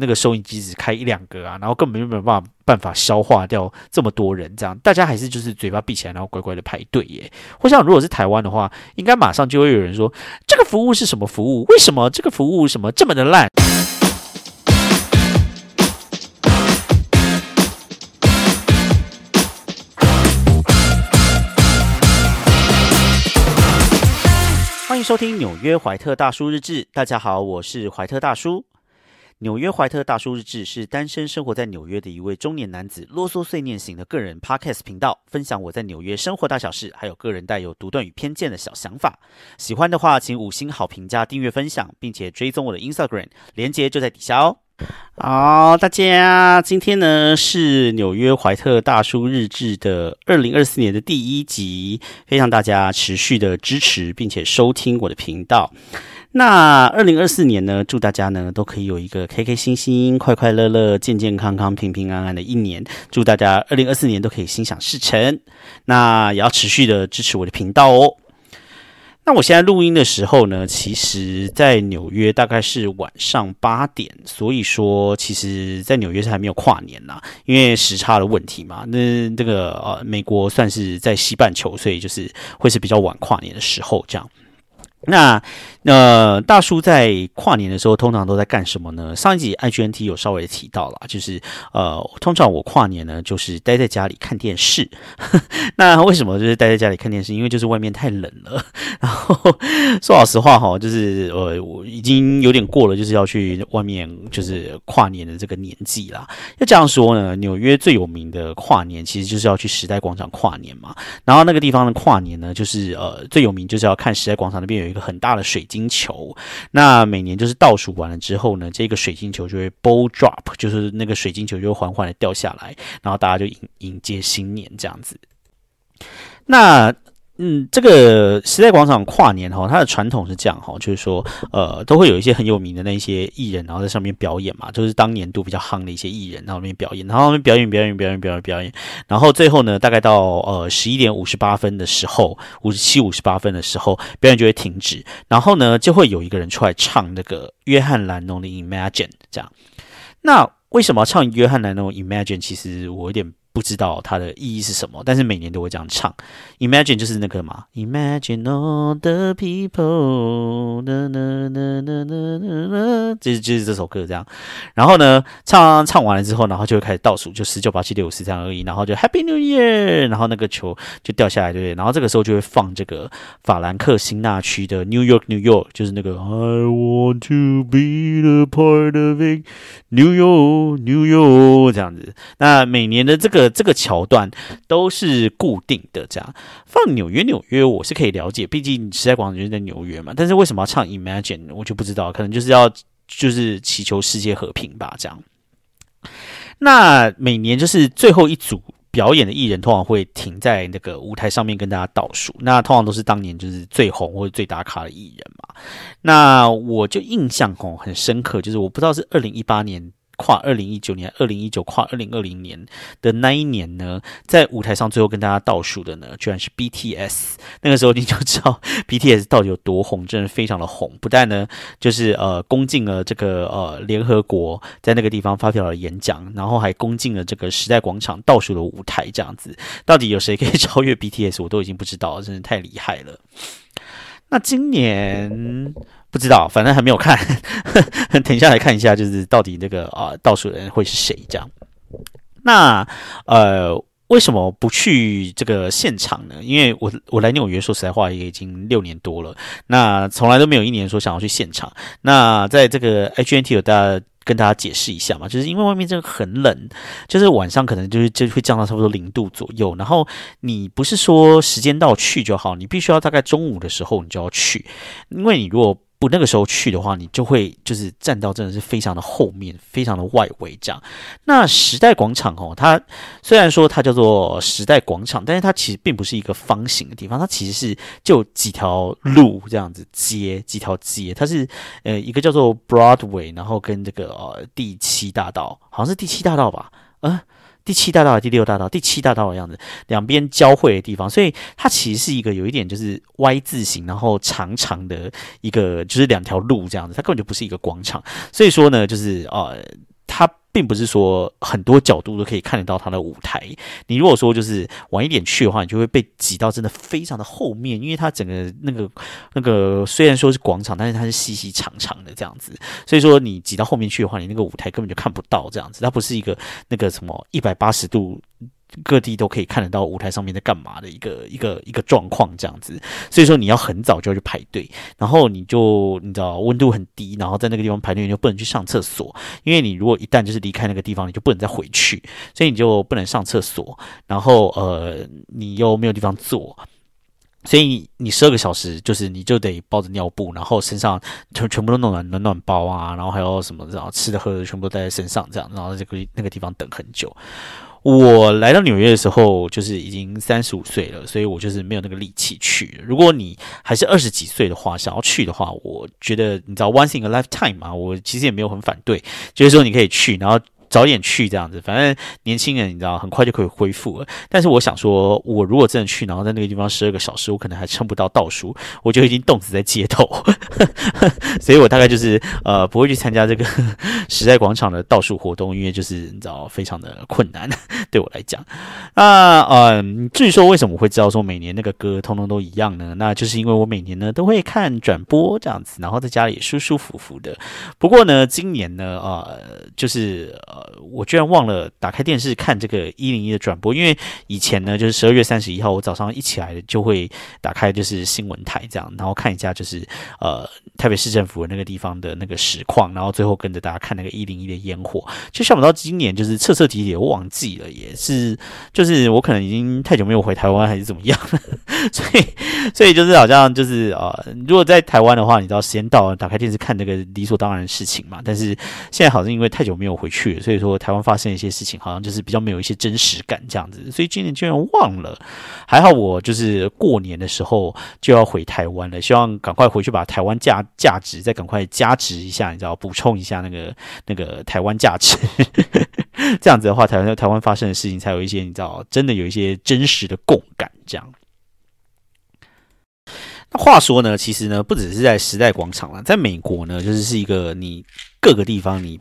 那个收银机只开一两个啊，然后根本就没有办法办法消化掉这么多人，这样大家还是就是嘴巴闭起来，然后乖乖的排队耶。我想如果是台湾的话，应该马上就会有人说这个服务是什么服务？为什么这个服务什么这么的烂？欢迎收听纽约怀特大叔日志。大家好，我是怀特大叔。纽约怀特大叔日志是单身生活在纽约的一位中年男子啰嗦碎念型的个人 podcast 频道，分享我在纽约生活大小事，还有个人带有独断与偏见的小想法。喜欢的话，请五星好评加订阅分享，并且追踪我的 Instagram，连接就在底下哦。好，大家，今天呢是纽约怀特大叔日志的二零二四年的第一集，非常大家持续的支持，并且收听我的频道。那二零二四年呢，祝大家呢都可以有一个开开心心、快快乐乐、健健康康、平平安安的一年。祝大家二零二四年都可以心想事成。那也要持续的支持我的频道哦。那我现在录音的时候呢，其实在纽约大概是晚上八点，所以说其实在纽约是还没有跨年呐，因为时差的问题嘛。那这个呃，美国算是在西半球，所以就是会是比较晚跨年的时候这样。那呃，大叔在跨年的时候通常都在干什么呢？上一集 IGNT 有稍微提到了，就是呃，通常我跨年呢就是待在家里看电视。那为什么就是待在家里看电视？因为就是外面太冷了。然后说老实话哈，就是呃，我已经有点过了，就是要去外面就是跨年的这个年纪啦。要这样说呢，纽约最有名的跨年其实就是要去时代广场跨年嘛。然后那个地方的跨年呢，就是呃最有名就是要看时代广场那边有。一个很大的水晶球，那每年就是倒数完了之后呢，这个水晶球就会 ball drop，就是那个水晶球就会缓缓的掉下来，然后大家就迎迎接新年这样子。那嗯，这个时代广场跨年哈，它的传统是这样哈，就是说，呃，都会有一些很有名的那些艺人，然后在上面表演嘛，就是当年度比较夯的一些艺人，然后那边表演，然后那边表演表演表演表演表演，然后最后呢，大概到呃十一点五十八分的时候，五十七五十八分的时候，表演就会停止，然后呢，就会有一个人出来唱那个约翰兰农的 Imagine，这样。那为什么唱约翰兰农 Imagine？其实我有点。不知道它的意义是什么，但是每年都会这样唱。Imagine 就是那个嘛，Imagine all the people，就是就是这首歌这样。然后呢，唱唱完了之后，然后就会开始倒数，就十九八七六五四这样而已。然后就 Happy New Year，然后那个球就掉下来，对不对？然后这个时候就会放这个法兰克辛纳区的 New York New York，就是那个 I want to be the part of it，New York New York 这样子。那每年的这个。这个桥段都是固定的，这样放纽约纽约我是可以了解，毕竟时代广场就是在纽约嘛。但是为什么要唱 Imagine，我就不知道，可能就是要就是祈求世界和平吧，这样。那每年就是最后一组表演的艺人，通常会停在那个舞台上面跟大家倒数。那通常都是当年就是最红或者最打卡的艺人嘛。那我就印象哦很深刻，就是我不知道是二零一八年。跨二零一九年、二零一九跨二零二零年的那一年呢，在舞台上最后跟大家倒数的呢，居然是 BTS。那个时候你就知道 BTS 到底有多红，真的非常的红。不但呢，就是呃攻进了这个呃联合国，在那个地方发表了演讲，然后还攻进了这个时代广场倒数的舞台，这样子。到底有谁可以超越 BTS，我都已经不知道，真的太厉害了。那今年。不知道，反正还没有看，等下来看一下，就是到底那个啊倒数人会是谁这样。那呃，为什么不去这个现场呢？因为我我来纽约，说实在话也已经六年多了，那从来都没有一年说想要去现场。那在这个 HNT 有大家跟大家解释一下嘛，就是因为外面真的很冷，就是晚上可能就是就会降到差不多零度左右。然后你不是说时间到去就好，你必须要大概中午的时候你就要去，因为你如果不那个时候去的话，你就会就是站到真的是非常的后面，非常的外围这样。那时代广场哦，它虽然说它叫做时代广场，但是它其实并不是一个方形的地方，它其实是就几条路这样子街，几条街，它是呃一个叫做 Broadway，然后跟这个呃第七大道，好像是第七大道吧，嗯。第七大道、第六大道、第七大道的样子，两边交汇的地方，所以它其实是一个有一点就是 Y 字形，然后长长的一个就是两条路这样子，它根本就不是一个广场。所以说呢，就是呃，它并不是说很多角度都可以看得到它的舞台。你如果说就是晚一点去的话，你就会被挤到真的非常的后面，因为它整个那个那个虽然说是广场，但是它是细细长长的这样子，所以说你挤到后面去的话，你那个舞台根本就看不到这样子。它不是一个那个什么一百八十度。各地都可以看得到舞台上面在干嘛的一个一个一个状况这样子，所以说你要很早就要去排队，然后你就你知道温度很低，然后在那个地方排队你就不能去上厕所，因为你如果一旦就是离开那个地方，你就不能再回去，所以你就不能上厕所，然后呃你又没有地方坐，所以你十二个小时就是你就得抱着尿布，然后身上全全部都弄暖暖暖包啊，然后还有什么然后吃的喝的全部都带在身上这样，然后这个那个地方等很久。我来到纽约的时候，就是已经三十五岁了，所以我就是没有那个力气去。如果你还是二十几岁的话，想要去的话，我觉得你知道 once in a lifetime 嘛，我其实也没有很反对，就是说你可以去，然后。早点去这样子，反正年轻人你知道很快就可以恢复了。但是我想说，我如果真的去，然后在那个地方十二个小时，我可能还撑不到倒数，我就已经冻死在街头。所以我大概就是呃不会去参加这个时代广场的倒数活动，因为就是你知道非常的困难对我来讲。那嗯，至于说为什么会知道说每年那个歌通通都一样呢？那就是因为我每年呢都会看转播这样子，然后在家里舒舒服服的。不过呢，今年呢，呃，就是。我居然忘了打开电视看这个一零一的转播，因为以前呢，就是十二月三十一号，我早上一起来就会打开就是新闻台这样，然后看一下就是呃台北市政府的那个地方的那个实况，然后最后跟着大家看那个一零一的烟火。就想不到今年就是彻彻底底我忘记了，也是就是我可能已经太久没有回台湾还是怎么样，所以所以就是好像就是呃，如果在台湾的话，你知道时间到了打开电视看那个理所当然的事情嘛，但是现在好像因为太久没有回去。所以说，台湾发生一些事情，好像就是比较没有一些真实感这样子。所以今年居然忘了，还好我就是过年的时候就要回台湾了，希望赶快回去把台湾价价值再赶快加值一下，你知道，补充一下那个那个台湾价值。这样子的话，台湾台湾发生的事情才有一些你知道，真的有一些真实的共感。这样。那话说呢，其实呢，不只是在时代广场了，在美国呢，就是是一个你各个地方你。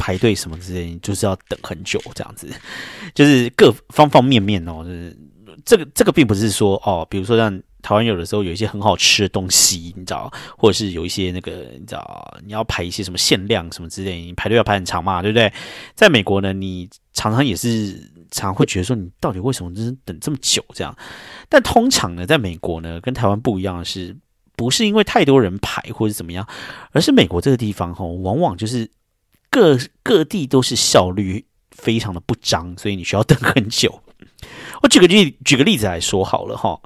排队什么之类，就是要等很久，这样子，就是各方方面面哦。就是这个这个，并不是说哦，比如说像台湾有的时候有一些很好吃的东西，你知道，或者是有一些那个你知道，你要排一些什么限量什么之类，你排队要排很长嘛，对不对？在美国呢，你常常也是常会觉得说，你到底为什么就是等这么久这样？但通常呢，在美国呢，跟台湾不一样的是，不是因为太多人排或者怎么样，而是美国这个地方吼，往往就是。各各地都是效率非常的不彰，所以你需要等很久。我举个例，举个例子来说好了哈，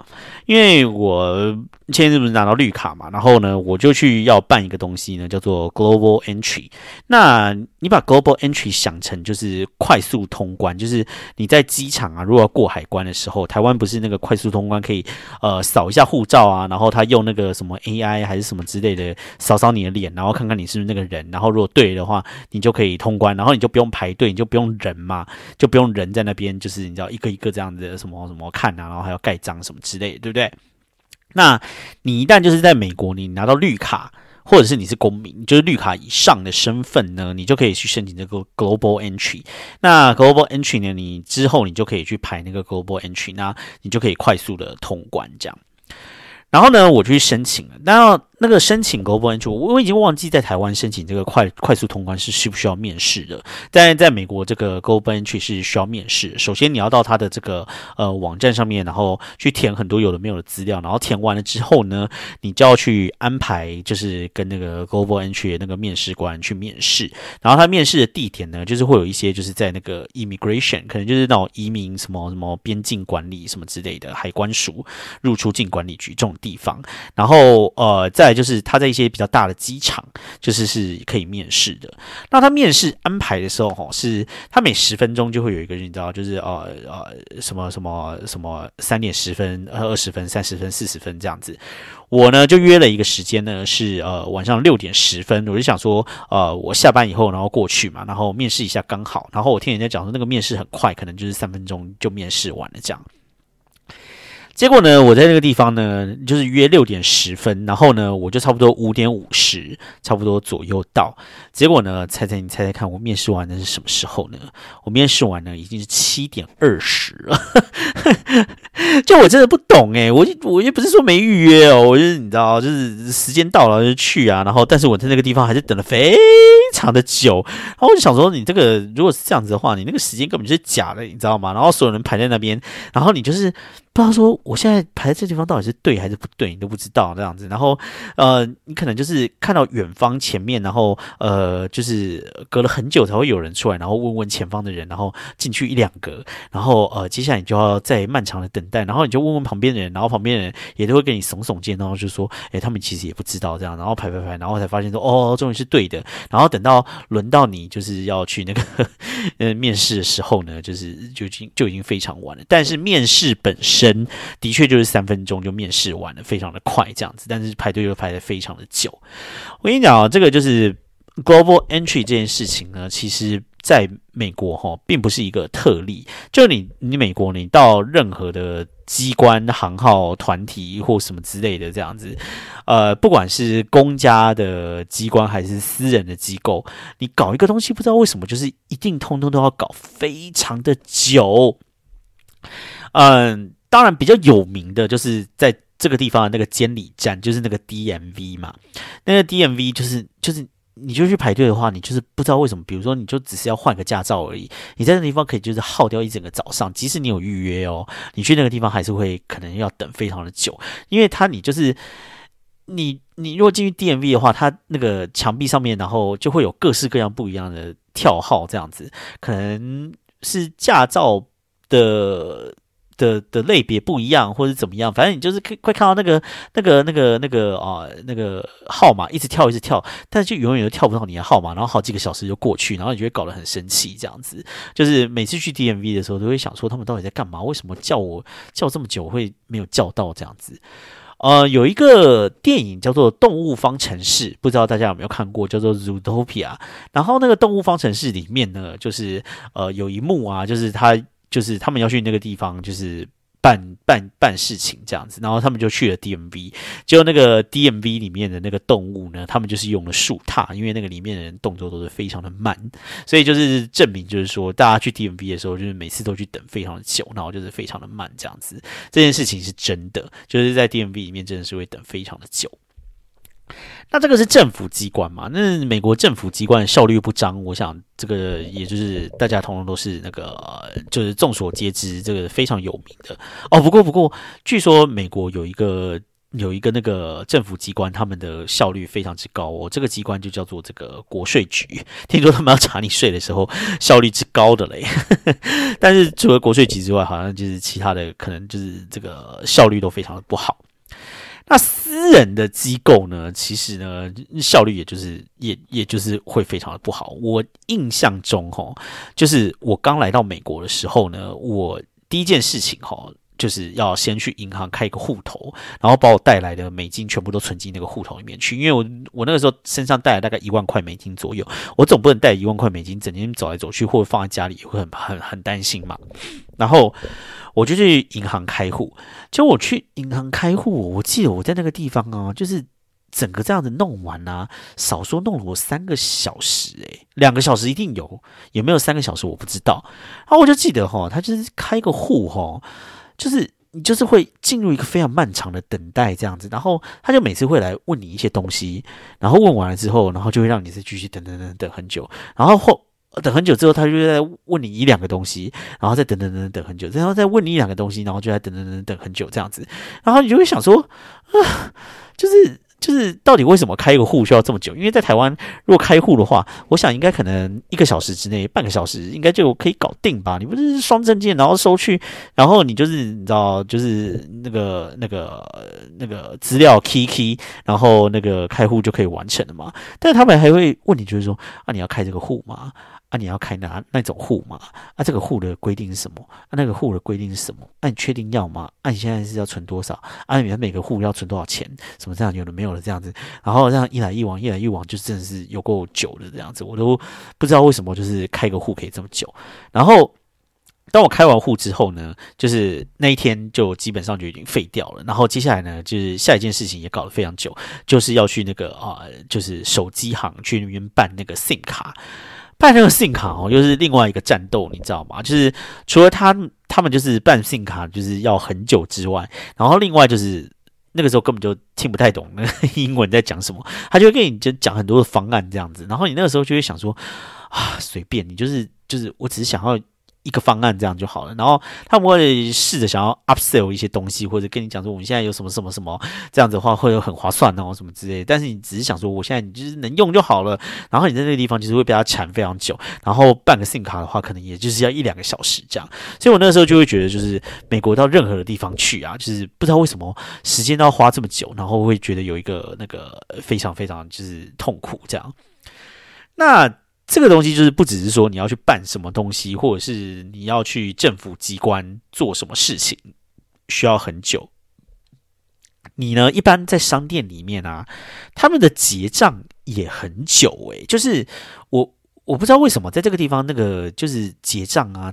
因为我前阵子不是拿到绿卡嘛，然后呢，我就去要办一个东西呢，叫做 Global Entry。那你把 Global Entry 想成就是快速通关，就是你在机场啊，如果要过海关的时候，台湾不是那个快速通关可以呃扫一下护照啊，然后他用那个什么 AI 还是什么之类的扫扫你的脸，然后看看你是不是那个人，然后如果对的话，你就可以通关，然后你就不用排队，你就不用人嘛，就不用人在那边，就是你知道一个一个这样子什么什么看啊，然后还要盖章什么之类的，对不对？那你一旦就是在美国，你拿到绿卡。或者是你是公民，就是绿卡以上的身份呢，你就可以去申请这个 Global Entry。那 Global Entry 呢，你之后你就可以去排那个 Global Entry，那你就可以快速的通关这样。然后呢，我去申请了。那那个申请 Global Entry，我我已经忘记在台湾申请这个快快速通关是需不需要面试的。但在美国，这个 Global Entry 是需要面试。首先你要到他的这个呃网站上面，然后去填很多有的没有的资料。然后填完了之后呢，你就要去安排，就是跟那个 Global Entry 那个面试官去面试。然后他面试的地点呢，就是会有一些就是在那个 Immigration，可能就是那种移民什么什么边境管理什么之类的海关署、入出境管理局这种地方。然后呃在就是他在一些比较大的机场，就是是可以面试的。那他面试安排的时候，哈，是他每十分钟就会有一个人，你知道，就是呃呃什么什么什么三点十分、二十分、三十分、四十分这样子。我呢就约了一个时间呢，是呃晚上六点十分。我就想说，呃，我下班以后然后过去嘛，然后面试一下刚好。然后我听人家讲说，那个面试很快，可能就是三分钟就面试完了这样。结果呢，我在那个地方呢，就是约六点十分，然后呢，我就差不多五点五十，差不多左右到。结果呢，猜猜你猜猜看，我面试完的是什么时候呢？我面试完呢，已经是七点二十了。就我真的不懂诶，我我也不是说没预约哦，我就是你知道，就是时间到了就去啊。然后，但是我在那个地方还是等了非常的久。然后我就想说，你这个如果是这样子的话，你那个时间根本就是假的，你知道吗？然后所有人排在那边，然后你就是。不知道说我现在排在这地方到底是对还是不对，你都不知道这样子。然后，呃，你可能就是看到远方前面，然后呃，就是隔了很久才会有人出来，然后问问前方的人，然后进去一两个，然后呃，接下来你就要在漫长的等待，然后你就问问旁边的人，然后旁边的人也都会跟你耸耸肩，然后就说，哎，他们其实也不知道这样，然后排排排，然后才发现说，哦，终于是对的。然后等到轮到你就是要去那个呃 面试的时候呢，就是就已经就已经非常晚了。但是面试本身。人的确就是三分钟就面试完了，非常的快这样子，但是排队又排的非常的久。我跟你讲啊，这个就是 global entry 这件事情呢，其实在美国哈，并不是一个特例。就你你美国，你到任何的机关、行号、团体或什么之类的这样子，呃，不管是公家的机关还是私人的机构，你搞一个东西，不知道为什么，就是一定通通都要搞非常的久，嗯。当然，比较有名的就是在这个地方的那个监理站，就是那个 DMV 嘛。那个 DMV 就是就是你就去排队的话，你就是不知道为什么，比如说你就只是要换个驾照而已，你在那地方可以就是耗掉一整个早上，即使你有预约哦，你去那个地方还是会可能要等非常的久，因为它你就是你你如果进去 DMV 的话，它那个墙壁上面然后就会有各式各样不一样的跳号这样子，可能是驾照的。的的类别不一样，或者怎么样，反正你就是可会看到那个那个那个那个啊那个号码一直跳一直跳，但是就永远都跳不到你的号码，然后好几个小时就过去，然后你就会搞得很生气，这样子。就是每次去 DMV 的时候，都会想说他们到底在干嘛？为什么叫我叫这么久会没有叫到这样子？呃，有一个电影叫做《动物方程式》，不知道大家有没有看过，叫做《Zootopia》。然后那个《动物方程式》里面呢，就是呃有一幕啊，就是他。就是他们要去那个地方，就是办办办事情这样子，然后他们就去了 DMV。结果那个 DMV 里面的那个动物呢，他们就是用了树踏，因为那个里面的人动作都是非常的慢，所以就是证明，就是说大家去 DMV 的时候，就是每次都去等非常的久，然后就是非常的慢这样子。这件事情是真的，就是在 DMV 里面真的是会等非常的久。那这个是政府机关嘛？那美国政府机关效率不彰，我想这个也就是大家通通都是那个，就是众所皆知，这个非常有名的哦。不过不过，据说美国有一个有一个那个政府机关，他们的效率非常之高哦。这个机关就叫做这个国税局，听说他们要查你税的时候效率之高的嘞。但是除了国税局之外，好像就是其他的可能就是这个效率都非常的不好。那私人的机构呢？其实呢，效率也就是也也就是会非常的不好。我印象中，哈，就是我刚来到美国的时候呢，我第一件事情，哈。就是要先去银行开一个户头，然后把我带来的美金全部都存进那个户头里面去。因为我我那个时候身上带了大概一万块美金左右，我总不能带一万块美金整天走来走去，或者放在家里会很很很担心嘛。然后我就去银行开户，就我去银行开户，我记得我在那个地方啊，就是整个这样子弄完啊，少说弄了我三个小时，诶，两个小时一定有，有没有三个小时我不知道。然后我就记得哈，他就是开个户哈。就是你就是会进入一个非常漫长的等待这样子，然后他就每次会来问你一些东西，然后问完了之后，然后就会让你再继续等等等等很久，然后后等很久之后，他就在问你一两个东西，然后再等等等等很久，然后再问你一两个东西，然后就在等等等等很久这样子，然后你就会想说啊，就是。就是到底为什么开一个户需要这么久？因为在台湾，如果开户的话，我想应该可能一个小时之内，半个小时应该就可以搞定吧？你不是双证件，然后收去，然后你就是你知道，就是那个那个那个资料 key key，然后那个开户就可以完成了嘛？但他们还会问你，就是说啊，你要开这个户吗？啊，你要开哪那种户嘛？啊，这个户的规定是什么？啊，那个户的规定是什么？啊，你确定要吗？啊，你现在是要存多少？啊，你每个户要存多少钱？什么这样有的没有的这样子，然后这样一来一往，一来一往，就真的是有够久的这样子，我都不知道为什么就是开个户可以这么久。然后当我开完户之后呢，就是那一天就基本上就已经废掉了。然后接下来呢，就是下一件事情也搞得非常久，就是要去那个啊，就是手机行去那边办那个 SIM 卡。办那个信卡哦，又是另外一个战斗，你知道吗？就是除了他他们就是办信卡就是要很久之外，然后另外就是那个时候根本就听不太懂那个英文在讲什么，他就会跟你就讲很多的方案这样子，然后你那个时候就会想说啊，随便你就是就是我只是想要。一个方案这样就好了，然后他们会试着想要 upsell 一些东西，或者跟你讲说我们现在有什么什么什么，这样子的话会有很划算哦，什么之类的。但是你只是想说我现在你就是能用就好了，然后你在那个地方就是会被他缠非常久，然后办个 SIM 卡的话，可能也就是要一两个小时这样。所以我那时候就会觉得，就是美国到任何的地方去啊，就是不知道为什么时间都要花这么久，然后会觉得有一个那个非常非常就是痛苦这样。那。这个东西就是不只是说你要去办什么东西，或者是你要去政府机关做什么事情，需要很久。你呢，一般在商店里面啊，他们的结账也很久诶，就是我我不知道为什么在这个地方那个就是结账啊。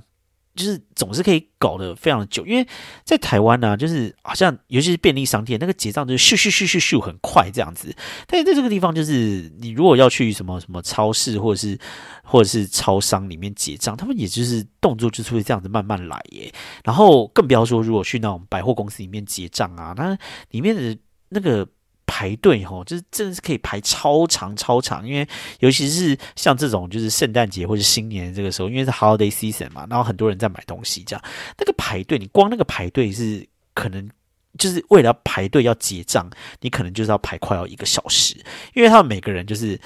就是总是可以搞得非常的久，因为在台湾呢，就是好像尤其是便利商店，那个结账就是咻咻咻咻咻很快这样子。但是在这个地方，就是你如果要去什么什么超市或者是或者是超商里面结账，他们也就是动作就是会这样子慢慢来耶。然后更不要说如果去那种百货公司里面结账啊，那里面的那个。排队吼，就是真的是可以排超长超长，因为尤其是像这种就是圣诞节或者新年这个时候，因为是 holiday season 嘛，然后很多人在买东西，这样那个排队，你光那个排队是可能就是为了排队要结账，你可能就是要排快要一个小时，因为他们每个人就是。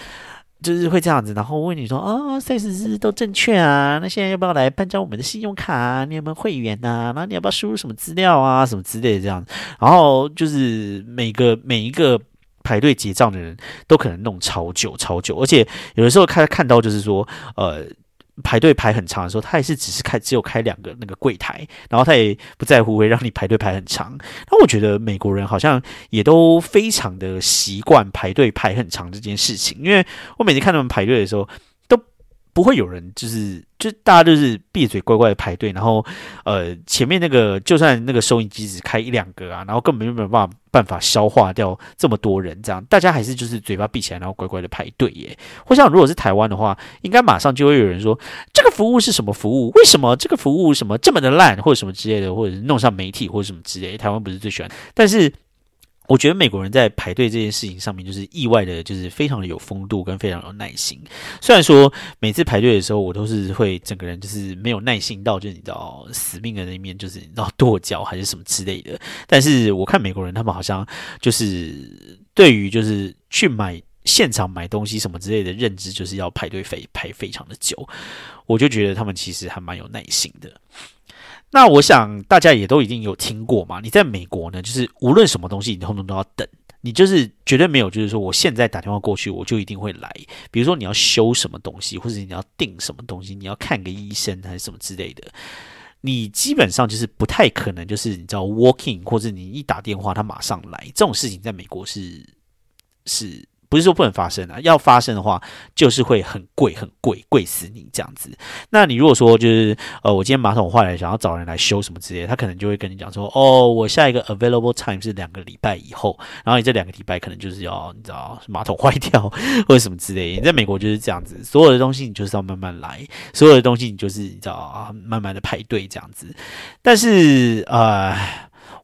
就是会这样子，然后问你说啊，赛事是都正确啊？那现在要不要来办张我们的信用卡？你有没有会员呐？那你要不要输入什么资料啊？什么之类的这样。然后就是每个每一个排队结账的人都可能弄超久超久，而且有的时候看看到就是说呃。排队排很长的时候，他也是只是开只有开两个那个柜台，然后他也不在乎会让你排队排很长。那我觉得美国人好像也都非常的习惯排队排很长这件事情，因为我每次看他们排队的时候。不会有人，就是就大家就是闭嘴乖乖的排队，然后呃前面那个就算那个收银机只开一两个啊，然后根本就没有办法办法消化掉这么多人，这样大家还是就是嘴巴闭起来，然后乖乖的排队耶。我想如果是台湾的话，应该马上就会有人说这个服务是什么服务？为什么这个服务什么这么的烂，或者什么之类的，或者是弄上媒体或者什么之类。台湾不是最喜欢，但是。我觉得美国人在排队这件事情上面，就是意外的，就是非常的有风度跟非常有耐心。虽然说每次排队的时候，我都是会整个人就是没有耐心到，就是你知道死命的那一面，就是你知道跺脚还是什么之类的。但是我看美国人他们好像就是对于就是去买现场买东西什么之类的认知，就是要排队非排非常的久。我就觉得他们其实还蛮有耐心的。那我想大家也都已经有听过嘛。你在美国呢，就是无论什么东西，你通通都要等。你就是绝对没有，就是说我现在打电话过去，我就一定会来。比如说你要修什么东西，或者你要订什么东西，你要看个医生还是什么之类的，你基本上就是不太可能，就是你知道 walking，或者你一打电话他马上来这种事情，在美国是是。不是说不能发生啊，要发生的话，就是会很贵，很贵，贵死你这样子。那你如果说就是呃，我今天马桶坏了，想要找人来修什么之类，他可能就会跟你讲说，哦，我下一个 available time 是两个礼拜以后，然后你这两个礼拜可能就是要你知道马桶坏掉或者什么之类。你在美国就是这样子，所有的东西你就是要慢慢来，所有的东西你就是你知道啊，慢慢的排队这样子。但是呃，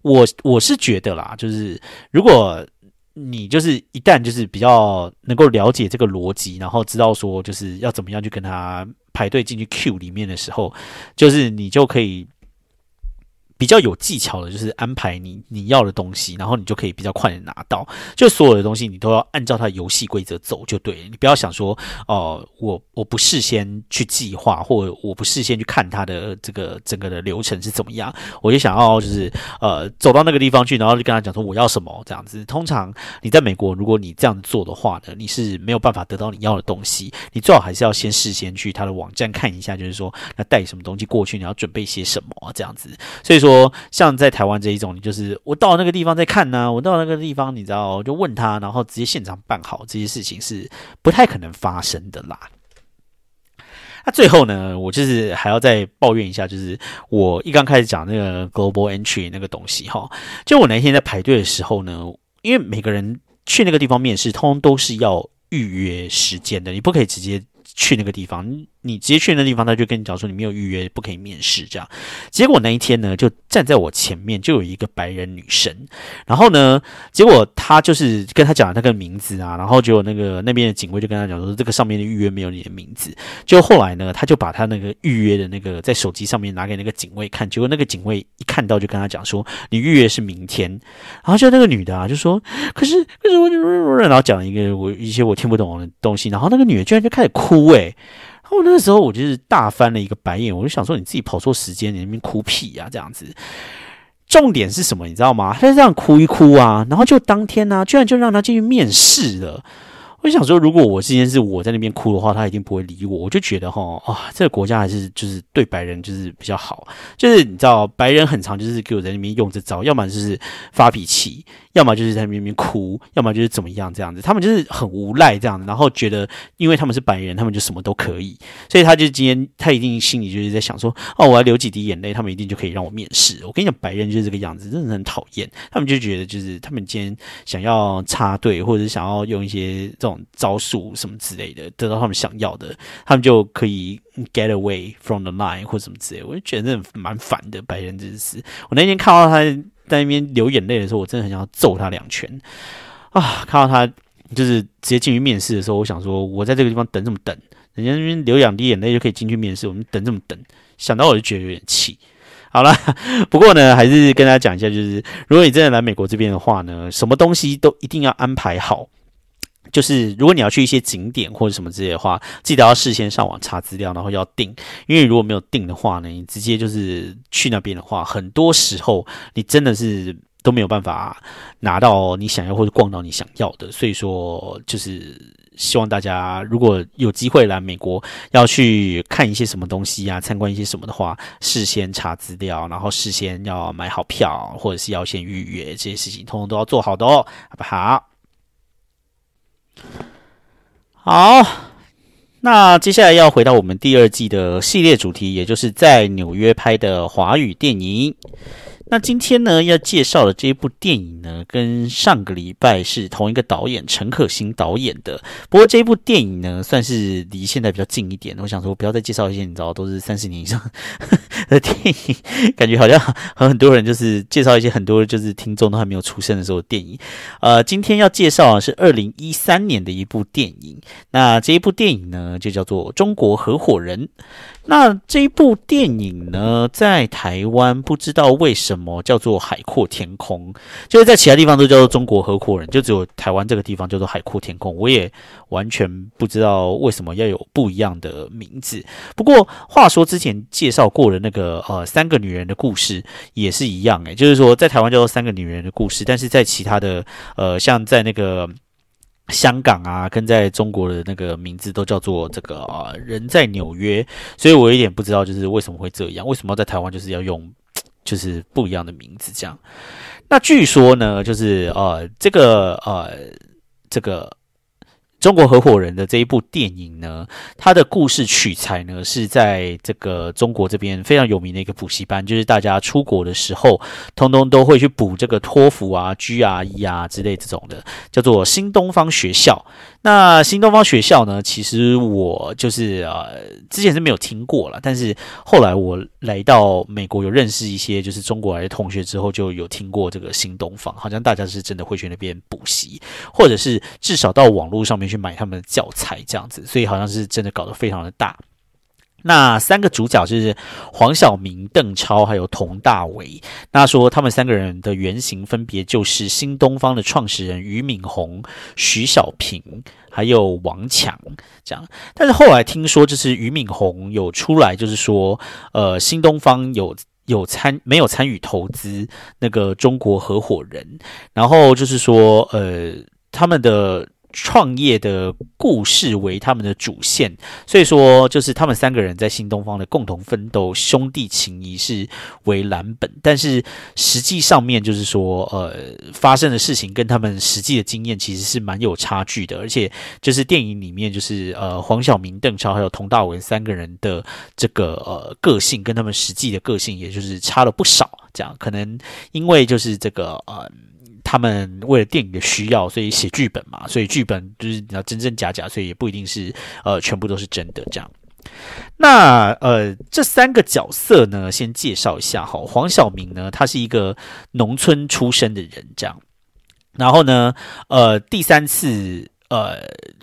我我是觉得啦，就是如果。你就是一旦就是比较能够了解这个逻辑，然后知道说就是要怎么样去跟他排队进去 Q 里面的时候，就是你就可以。比较有技巧的，就是安排你你要的东西，然后你就可以比较快的拿到。就所有的东西，你都要按照它游戏规则走就对了。你不要想说，哦，我我不事先去计划，或者我不事先去看它的这个整个的流程是怎么样，我就想要就是呃走到那个地方去，然后就跟他讲说我要什么这样子。通常你在美国，如果你这样做的话呢，你是没有办法得到你要的东西。你最好还是要先事先去他的网站看一下，就是说那带什么东西过去，你要准备些什么这样子。所以说。说像在台湾这一种，你就是我到那个地方再看呢，我到那个地方，你知道，就问他，然后直接现场办好这些事情是不太可能发生的啦。那最后呢，我就是还要再抱怨一下，就是我一刚开始讲那个 global entry 那个东西哈，就我那天在排队的时候呢，因为每个人去那个地方面试，通通都是要预约时间的，你不可以直接去那个地方。你直接去那地方，他就跟你讲说你没有预约，不可以面试这样。结果那一天呢，就站在我前面就有一个白人女生，然后呢，结果他就是跟他讲了那个名字啊，然后结果那个那边的警卫就跟他讲说这个上面的预约没有你的名字。就后来呢，他就把他那个预约的那个在手机上面拿给那个警卫看，结果那个警卫一看到就跟他讲说你预约是明天，然后就那个女的啊就说可是可是我然后讲了一个我一些我听不懂的东西，然后那个女的居然就开始哭诶。我那时候，我就是大翻了一个白眼，我就想说，你自己跑错时间，你那边哭屁呀？这样子，重点是什么？你知道吗？他就这样哭一哭啊，然后就当天呢，居然就让他进去面试了。我就想说，如果我今天是我在那边哭的话，他一定不会理我。我就觉得哈啊，这个国家还是就是对白人就是比较好，就是你知道，白人很常就是给我在那边用这招，要么就是发脾气。要么就是在那边哭，要么就是怎么样这样子，他们就是很无赖这样子，然后觉得因为他们是白人，他们就什么都可以，所以他就今天他一定心里就是在想说，哦，我要流几滴眼泪，他们一定就可以让我面试。我跟你讲，白人就是这个样子，真的很讨厌。他们就觉得就是他们今天想要插队，或者想要用一些这种招数什么之类的，得到他们想要的，他们就可以 get away from the line 或什么之类。我就觉得蛮烦的，白人真是。我那天看到他。在那边流眼泪的时候，我真的很想要揍他两拳啊！看到他就是直接进去面试的时候，我想说，我在这个地方等这么等，人家那边流两滴眼泪就可以进去面试，我们等这么等，想到我就觉得有点气。好了，不过呢，还是跟大家讲一下，就是如果你真的来美国这边的话呢，什么东西都一定要安排好。就是如果你要去一些景点或者什么之类的话，记得要事先上网查资料，然后要订。因为如果没有订的话呢，你直接就是去那边的话，很多时候你真的是都没有办法拿到你想要或者逛到你想要的。所以说，就是希望大家如果有机会来美国，要去看一些什么东西啊，参观一些什么的话，事先查资料，然后事先要买好票，或者是要先预约这些事情，通通都要做好的哦，好不好？好，那接下来要回到我们第二季的系列主题，也就是在纽约拍的华语电影。那今天呢，要介绍的这一部电影呢，跟上个礼拜是同一个导演陈可辛导演的。不过这一部电影呢，算是离现在比较近一点。我想说，不要再介绍一些你知道都是三十年以上的电影，感觉好像和很多人就是介绍一些很多就是听众都还没有出生的时候电影。呃，今天要介绍的是二零一三年的一部电影。那这一部电影呢，就叫做《中国合伙人》。那这一部电影呢，在台湾不知道为什么么叫做《海阔天空》，就是在其他地方都叫做《中国合伙人》，就只有台湾这个地方叫做《海阔天空》。我也完全不知道为什么要有不一样的名字。不过话说之前介绍过的那个呃三个女人的故事也是一样诶，就是说在台湾叫做三个女人的故事，但是在其他的呃像在那个。香港啊，跟在中国的那个名字都叫做这个啊，人在纽约，所以我有点不知道，就是为什么会这样，为什么在台湾就是要用就是不一样的名字这样？那据说呢，就是呃，这个呃，这个。中国合伙人的这一部电影呢，它的故事取材呢是在这个中国这边非常有名的一个补习班，就是大家出国的时候，通通都会去补这个托福啊、GRE 啊之类这种的，叫做新东方学校。那新东方学校呢？其实我就是呃，之前是没有听过了，但是后来我来到美国，有认识一些就是中国来的同学之后，就有听过这个新东方，好像大家是真的会去那边补习，或者是至少到网络上面去买他们的教材这样子，所以好像是真的搞得非常的大。那三个主角就是黄晓明、邓超还有佟大为。那说他们三个人的原型分别就是新东方的创始人俞敏洪、徐小平还有王强这样。但是后来听说，就是俞敏洪有出来，就是说，呃，新东方有有参没有参与投资那个中国合伙人，然后就是说，呃，他们的。创业的故事为他们的主线，所以说就是他们三个人在新东方的共同奋斗，兄弟情谊是为蓝本，但是实际上面就是说，呃，发生的事情跟他们实际的经验其实是蛮有差距的，而且就是电影里面就是呃黄晓明、邓超还有佟大为三个人的这个呃个性跟他们实际的个性，也就是差了不少，这样。可能因为就是这个呃。他们为了电影的需要，所以写剧本嘛，所以剧本就是你要真真假假，所以也不一定是呃全部都是真的这样。那呃这三个角色呢，先介绍一下哈。黄晓明呢，他是一个农村出身的人，这样。然后呢，呃第三次呃。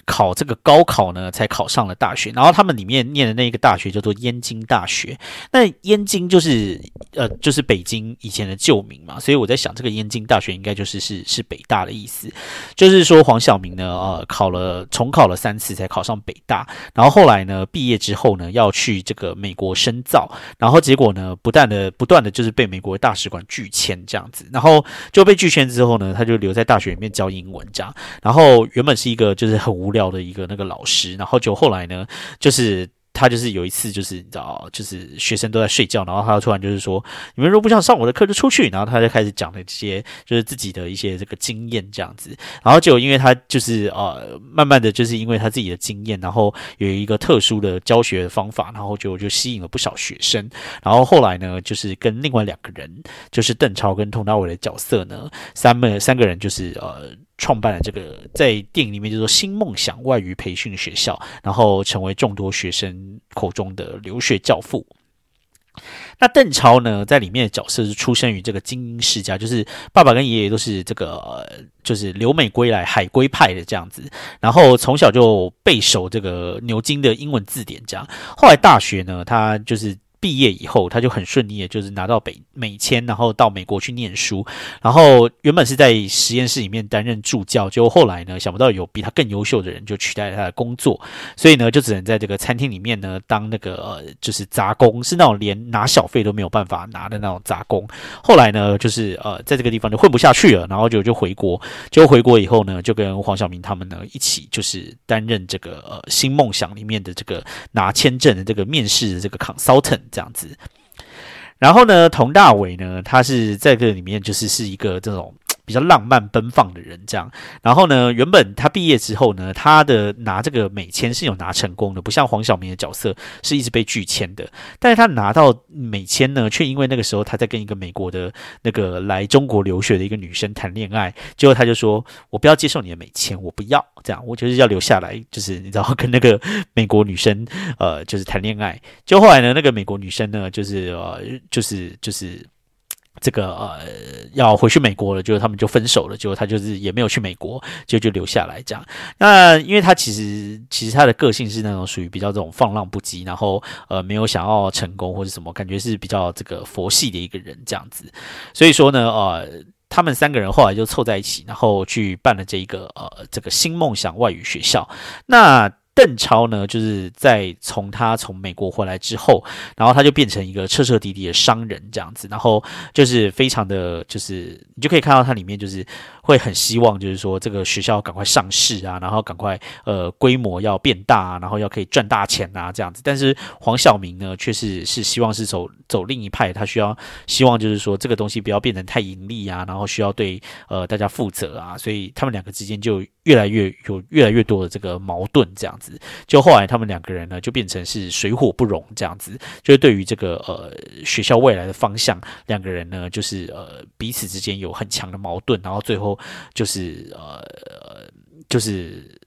考这个高考呢，才考上了大学。然后他们里面念的那一个大学叫做燕京大学。那燕京就是呃，就是北京以前的旧名嘛。所以我在想，这个燕京大学应该就是是是北大的意思。就是说黄晓明呢，呃，考了重考了三次才考上北大。然后后来呢，毕业之后呢，要去这个美国深造。然后结果呢，不断的不断的就是被美国大使馆拒签这样子。然后就被拒签之后呢，他就留在大学里面教英文这样。然后原本是一个就是很无聊。教的一个那个老师，然后就后来呢，就是他就是有一次就是你知道，就是学生都在睡觉，然后他突然就是说，你们如果不想上我的课就出去，然后他就开始讲了这些就是自己的一些这个经验这样子，然后就因为他就是呃，慢慢的就是因为他自己的经验，然后有一个特殊的教学方法，然后就就吸引了不少学生，然后后来呢，就是跟另外两个人，就是邓超跟佟大为的角色呢，三们三个人就是呃。创办了这个在电影里面叫做“新梦想”外语培训学校，然后成为众多学生口中的留学教父。那邓超呢，在里面的角色是出生于这个精英世家，就是爸爸跟爷爷都是这个就是留美归来海归派的这样子，然后从小就背熟这个牛津的英文字典，这样。后来大学呢，他就是。毕业以后，他就很顺利的，就是拿到北美签，然后到美国去念书。然后原本是在实验室里面担任助教，结果后来呢，想不到有比他更优秀的人就取代了他的工作，所以呢，就只能在这个餐厅里面呢当那个就是杂工，是那种连拿小费都没有办法拿的那种杂工。后来呢，就是呃在这个地方就混不下去了，然后就就回国。就回国以后呢，就跟黄晓明他们呢一起，就是担任这个呃新梦想里面的这个拿签证的这个面试的这个 consultant。这样子，然后呢，佟大为呢，他是在这里面就是是一个这种。比较浪漫奔放的人，这样。然后呢，原本他毕业之后呢，他的拿这个美签是有拿成功的，不像黄晓明的角色是一直被拒签的。但是他拿到美签呢，却因为那个时候他在跟一个美国的那个来中国留学的一个女生谈恋爱，结果他就说：“我不要接受你的美签，我不要这样，我就是要留下来，就是你知道跟那个美国女生呃，就是谈恋爱。”就后来呢，那个美国女生呢，就是呃，就是就是。这个呃要回去美国了，就他们就分手了，结果他就是也没有去美国，就就留下来这样。那因为他其实其实他的个性是那种属于比较这种放浪不羁，然后呃没有想要成功或者什么，感觉是比较这个佛系的一个人这样子。所以说呢，呃，他们三个人后来就凑在一起，然后去办了这一个呃这个新梦想外语学校。那邓超呢，就是在从他从美国回来之后，然后他就变成一个彻彻底底的商人这样子，然后就是非常的就是你就可以看到他里面就是。会很希望，就是说这个学校赶快上市啊，然后赶快呃规模要变大，啊，然后要可以赚大钱啊这样子。但是黄晓明呢，却是是希望是走走另一派，他需要希望就是说这个东西不要变成太盈利啊，然后需要对呃大家负责啊，所以他们两个之间就越来越有越来越多的这个矛盾这样子。就后来他们两个人呢，就变成是水火不容这样子。就是对于这个呃学校未来的方向，两个人呢就是呃彼此之间有很强的矛盾，然后最后。就是呃，就是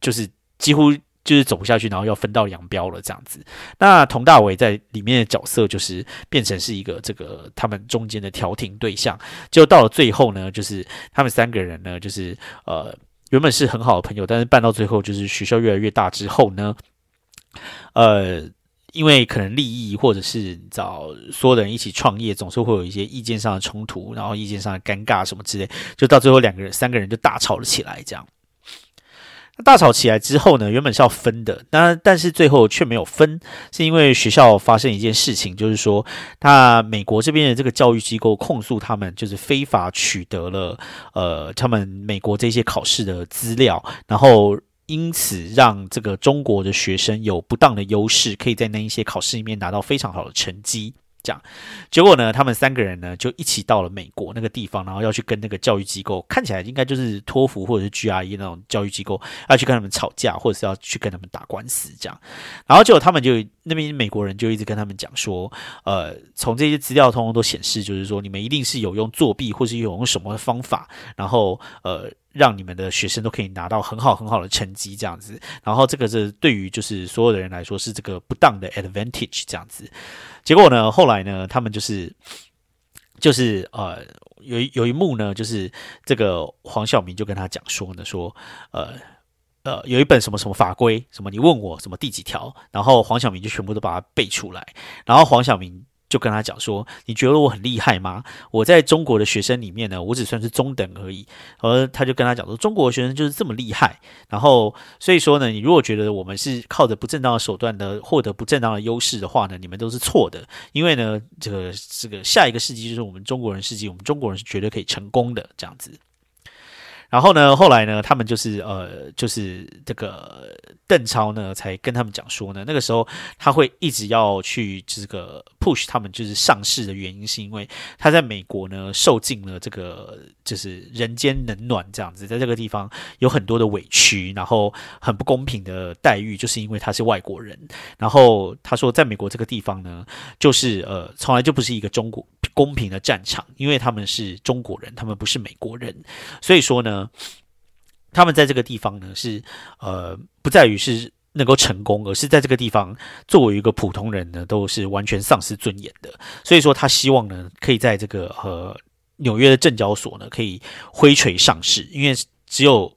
就是几乎就是走不下去，然后要分道扬镳了这样子。那佟大为在里面的角色就是变成是一个这个他们中间的调停对象。就到了最后呢，就是他们三个人呢，就是呃原本是很好的朋友，但是办到最后就是学校越来越大之后呢，呃。因为可能利益，或者是找所有的人一起创业，总是会有一些意见上的冲突，然后意见上的尴尬什么之类，就到最后两个人、三个人就大吵了起来。这样，那大吵起来之后呢，原本是要分的，但但是最后却没有分，是因为学校发生一件事情，就是说，那美国这边的这个教育机构控诉他们就是非法取得了呃他们美国这些考试的资料，然后因此让这个中国的学生有不当的优势，可以在那一些考试里面拿到非常好的成绩。这样，结果呢，他们三个人呢就一起到了美国那个地方，然后要去跟那个教育机构，看起来应该就是托福或者是 GRE 那种教育机构，要去跟他们吵架，或者是要去跟他们打官司这样。然后结果他们就那边美国人就一直跟他们讲说，呃，从这些资料通通都显示，就是说你们一定是有用作弊，或是有用什么方法，然后呃。让你们的学生都可以拿到很好很好的成绩，这样子。然后这个是对于就是所有的人来说是这个不当的 advantage 这样子。结果呢，后来呢，他们就是就是呃，有有一幕呢，就是这个黄晓明就跟他讲说呢，说呃呃，有一本什么什么法规，什么你问我什么第几条，然后黄晓明就全部都把它背出来，然后黄晓明。就跟他讲说，你觉得我很厉害吗？我在中国的学生里面呢，我只算是中等而已。而他就跟他讲说，中国的学生就是这么厉害。然后所以说呢，你如果觉得我们是靠着不正当的手段的获得不正当的优势的话呢，你们都是错的。因为呢，这个这个下一个世纪就是我们中国人世纪，我们中国人是绝对可以成功的这样子。然后呢，后来呢，他们就是呃，就是这个邓超呢，才跟他们讲说呢，那个时候他会一直要去这个 push 他们就是上市的原因，是因为他在美国呢受尽了这个就是人间冷暖这样子，在这个地方有很多的委屈，然后很不公平的待遇，就是因为他是外国人。然后他说，在美国这个地方呢，就是呃，从来就不是一个中国公平的战场，因为他们是中国人，他们不是美国人，所以说呢。他们在这个地方呢，是呃，不在于是能够成功，而是在这个地方作为一个普通人呢，都是完全丧失尊严的。所以说，他希望呢，可以在这个呃纽约的证交所呢，可以挥锤上市，因为只有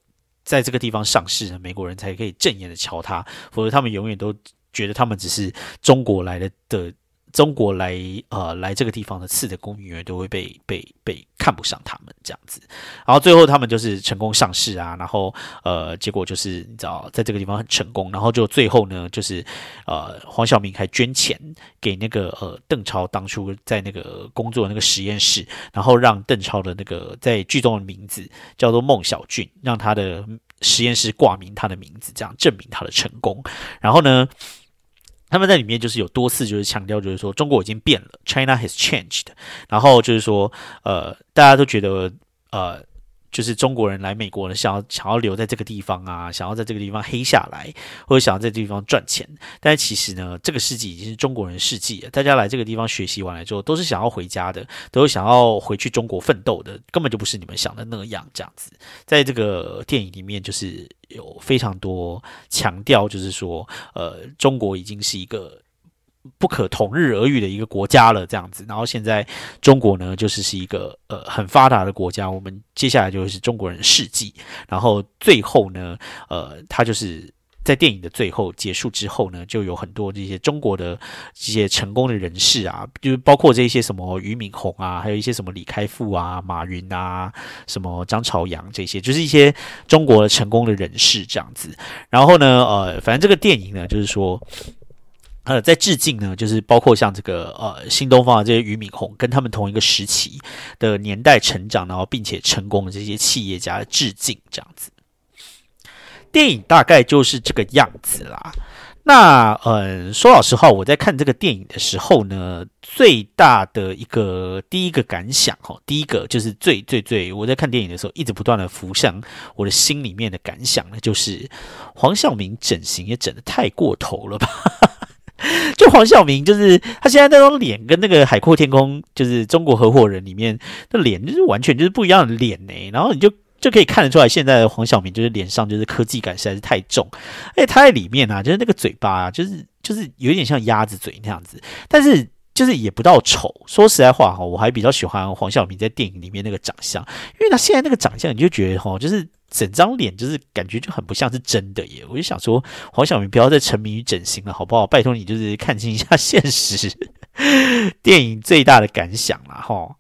在这个地方上市呢，美国人才可以正眼的瞧他，否则他们永远都觉得他们只是中国来的的。中国来呃来这个地方的次的公务员都会被被被看不上他们这样子，然后最后他们就是成功上市啊，然后呃结果就是你知道在这个地方很成功，然后就最后呢就是呃黄晓明还捐钱给那个呃邓超当初在那个工作那个实验室，然后让邓超的那个在剧中的名字叫做孟小俊，让他的实验室挂名他的名字，这样证明他的成功，然后呢。他们在里面就是有多次就是强调，就是说中国已经变了，China has changed。然后就是说，呃，大家都觉得，呃，就是中国人来美国呢，想要想要留在这个地方啊，想要在这个地方黑下来，或者想要在这地方赚钱。但其实呢，这个世纪已经是中国人世纪了。大家来这个地方学习完了之后，都是想要回家的，都是想要回去中国奋斗的，根本就不是你们想的那样。这样子，在这个电影里面就是。有非常多强调，就是说，呃，中国已经是一个不可同日而语的一个国家了，这样子。然后现在中国呢，就是是一个呃很发达的国家。我们接下来就是中国人世纪。然后最后呢，呃，他就是。在电影的最后结束之后呢，就有很多这些中国的这些成功的人士啊，就是包括这些什么俞敏洪啊，还有一些什么李开复啊、马云啊、什么张朝阳这些，就是一些中国的成功的人士这样子。然后呢，呃，反正这个电影呢，就是说，呃，在致敬呢，就是包括像这个呃新东方的这些俞敏洪，跟他们同一个时期的年代成长，然后并且成功的这些企业家致敬这样子。电影大概就是这个样子啦。那嗯，说老实话，我在看这个电影的时候呢，最大的一个第一个感想哈，第一个就是最最最我在看电影的时候一直不断的浮上我的心里面的感想呢，就是黄晓明整形也整的太过头了吧？就黄晓明，就是他现在那张脸跟那个《海阔天空》就是中国合伙人里面的脸，就是完全就是不一样的脸呢。然后你就。就可以看得出来，现在的黄晓明就是脸上就是科技感实在是太重，哎，他在里面啊，就是那个嘴巴啊，就是就是有点像鸭子嘴那样子，但是就是也不到丑。说实在话哈，我还比较喜欢黄晓明在电影里面那个长相，因为他现在那个长相，你就觉得哈，就是整张脸就是感觉就很不像是真的耶。我就想说，黄晓明不要再沉迷于整形了，好不好？拜托你就是看清一下现实。电影最大的感想了哈。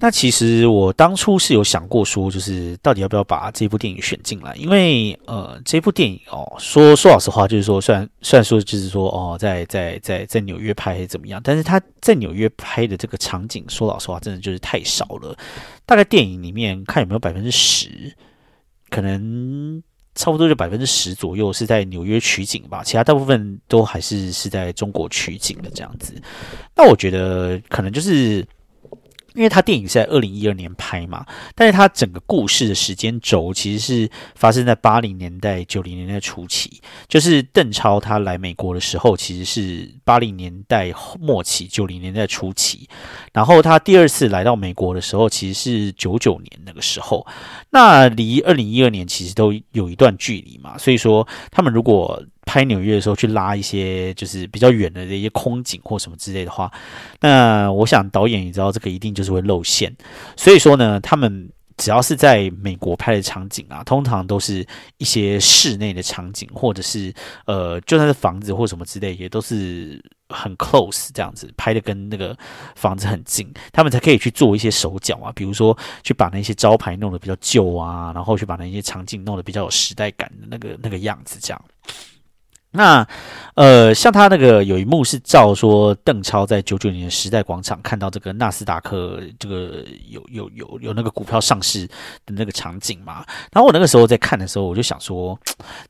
那其实我当初是有想过说，就是到底要不要把这部电影选进来？因为呃，这部电影哦，说说老实话，就是说，虽然虽然说就是说哦，在在在在纽约拍怎么样，但是他在纽约拍的这个场景，说老实话，真的就是太少了。大概电影里面看有没有百分之十，可能差不多就百分之十左右是在纽约取景吧，其他大部分都还是是在中国取景的这样子。那我觉得可能就是。因为他电影是在二零一二年拍嘛，但是他整个故事的时间轴其实是发生在八零年代、九零年代初期，就是邓超他来美国的时候，其实是八零年代末期、九零年代初期，然后他第二次来到美国的时候，其实是九九年那个时候，那离二零一二年其实都有一段距离嘛，所以说他们如果。拍纽约的时候去拉一些就是比较远的这些空景或什么之类的话，那我想导演也知道这个一定就是会露馅，所以说呢，他们只要是在美国拍的场景啊，通常都是一些室内的场景，或者是呃，就算是房子或什么之类，也都是很 close 这样子拍的，跟那个房子很近，他们才可以去做一些手脚啊，比如说去把那些招牌弄得比较旧啊，然后去把那些场景弄得比较有时代感的那个那个样子这样。那，呃，像他那个有一幕是照说邓超在九九年时代广场看到这个纳斯达克这个有有有有那个股票上市的那个场景嘛。然后我那个时候在看的时候，我就想说，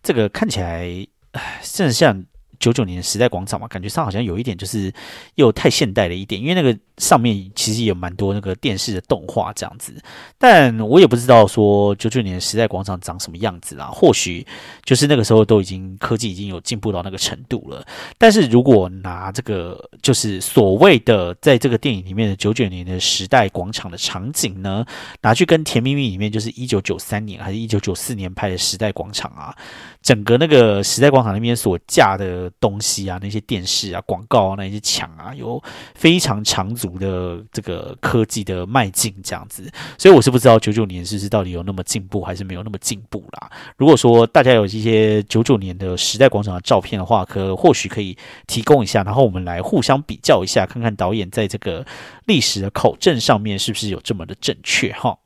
这个看起来，唉，真的像。九九年时代广场嘛，感觉上好像有一点就是又太现代了一点，因为那个上面其实有蛮多那个电视的动画这样子，但我也不知道说九九年时代广场长什么样子啦，或许就是那个时候都已经科技已经有进步到那个程度了。但是如果拿这个就是所谓的在这个电影里面的九九年的时代广场的场景呢，拿去跟《甜蜜蜜》里面就是一九九三年还是一九九四年拍的时代广场啊。整个那个时代广场那边所架的东西啊，那些电视啊、广告啊、那些墙啊，有非常长足的这个科技的迈进，这样子。所以我是不知道九九年是是到底有那么进步，还是没有那么进步啦。如果说大家有一些九九年的时代广场的照片的话，可或许可以提供一下，然后我们来互相比较一下，看看导演在这个历史的考证上面是不是有这么的正确哈。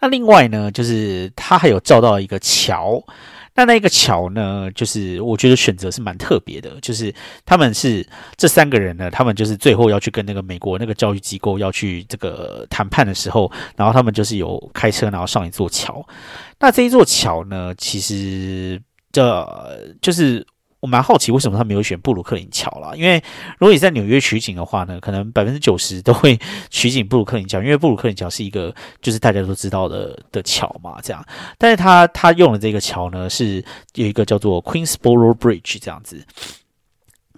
那另外呢，就是他还有照到一个桥，那那个桥呢，就是我觉得选择是蛮特别的，就是他们是这三个人呢，他们就是最后要去跟那个美国那个教育机构要去这个谈判的时候，然后他们就是有开车，然后上一座桥。那这一座桥呢，其实这就是。我蛮好奇为什么他没有选布鲁克林桥啦？因为如果你在纽约取景的话呢，可能百分之九十都会取景布鲁克林桥，因为布鲁克林桥是一个就是大家都知道的的桥嘛，这样。但是他他用的这个桥呢，是有一个叫做 Queensboro Bridge 这样子。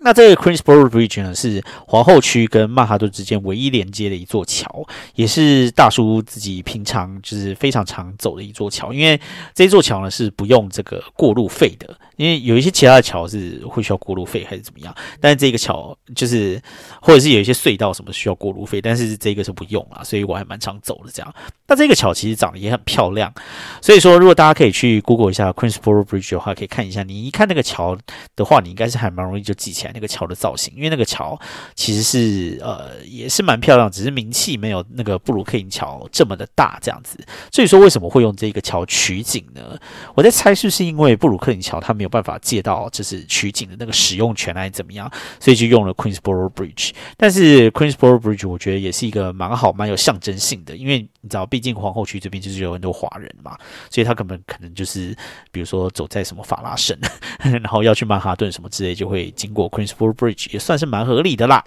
那这个 Queensboro Bridge 呢，是皇后区跟曼哈顿之间唯一连接的一座桥，也是大叔自己平常就是非常常走的一座桥。因为这座桥呢是不用这个过路费的，因为有一些其他的桥是会需要过路费还是怎么样，但是这个桥就是或者是有一些隧道什么需要过路费，但是这个是不用啊，所以我还蛮常走的这样。那这个桥其实长得也很漂亮，所以说如果大家可以去 Google 一下 Queensboro Bridge 的话，可以看一下。你一看那个桥的话，你应该是还蛮容易就记起来。那个桥的造型，因为那个桥其实是呃也是蛮漂亮，只是名气没有那个布鲁克林桥这么的大这样子。所以说为什么会用这个桥取景呢？我在猜是不是因为布鲁克林桥它没有办法借到就是取景的那个使用权还是怎么样，所以就用了 Queensboro Bridge。但是 Queensboro Bridge 我觉得也是一个蛮好蛮有象征性的，因为你知道，毕竟皇后区这边就是有很多华人嘛，所以他根本可能就是比如说走在什么法拉盛，然后要去曼哈顿什么之类，就会经过 Queen。Queensboro Bridge 也算是蛮合理的啦。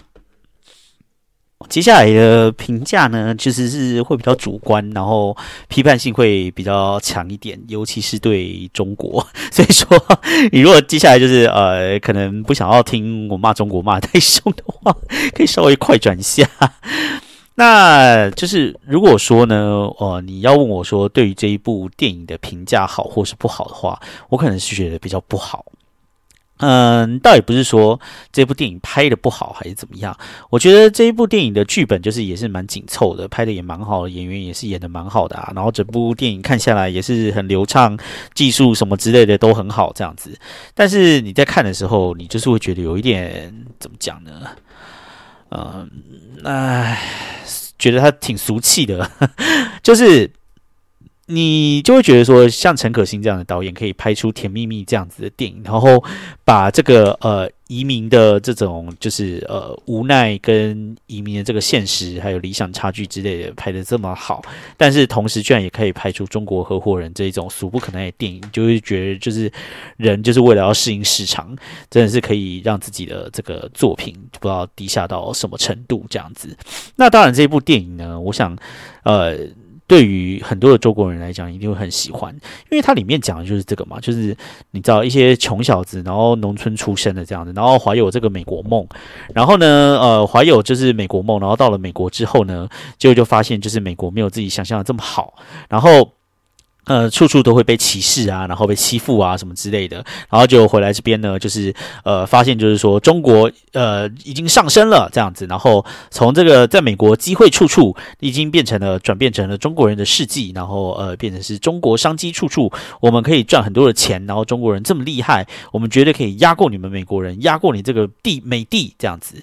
接下来的评价呢，其实是会比较主观，然后批判性会比较强一点，尤其是对中国。所以说，你如果接下来就是呃，可能不想要听我骂中国骂太凶的话，可以稍微快转一下。那就是如果说呢，呃，你要问我说对于这一部电影的评价好或是不好的话，我可能是觉得比较不好。嗯，倒也不是说这部电影拍的不好还是怎么样，我觉得这一部电影的剧本就是也是蛮紧凑的，拍的也蛮好的，演员也是演的蛮好的啊。然后整部电影看下来也是很流畅，技术什么之类的都很好这样子。但是你在看的时候，你就是会觉得有一点怎么讲呢？嗯，唉，觉得他挺俗气的，就是你就会觉得说，像陈可辛这样的导演可以拍出《甜蜜蜜》这样子的电影，然后把这个呃。移民的这种就是呃无奈跟移民的这个现实还有理想差距之类的拍的这么好，但是同时居然也可以拍出中国合伙人这一种俗不可耐的电影，就会觉得就是人就是为了要适应市场，真的是可以让自己的这个作品不知道低下到什么程度这样子。那当然这部电影呢，我想呃。对于很多的中国人来讲，一定会很喜欢，因为它里面讲的就是这个嘛，就是你知道一些穷小子，然后农村出身的这样子，然后怀有这个美国梦，然后呢，呃，怀有就是美国梦，然后到了美国之后呢，结果就发现就是美国没有自己想象的这么好，然后。呃，处处都会被歧视啊，然后被欺负啊，什么之类的，然后就回来这边呢，就是呃，发现就是说中国呃已经上升了这样子，然后从这个在美国机会处处，已经变成了转变成了中国人的事迹，然后呃变成是中国商机处处，我们可以赚很多的钱，然后中国人这么厉害，我们绝对可以压过你们美国人，压过你这个地美帝这样子。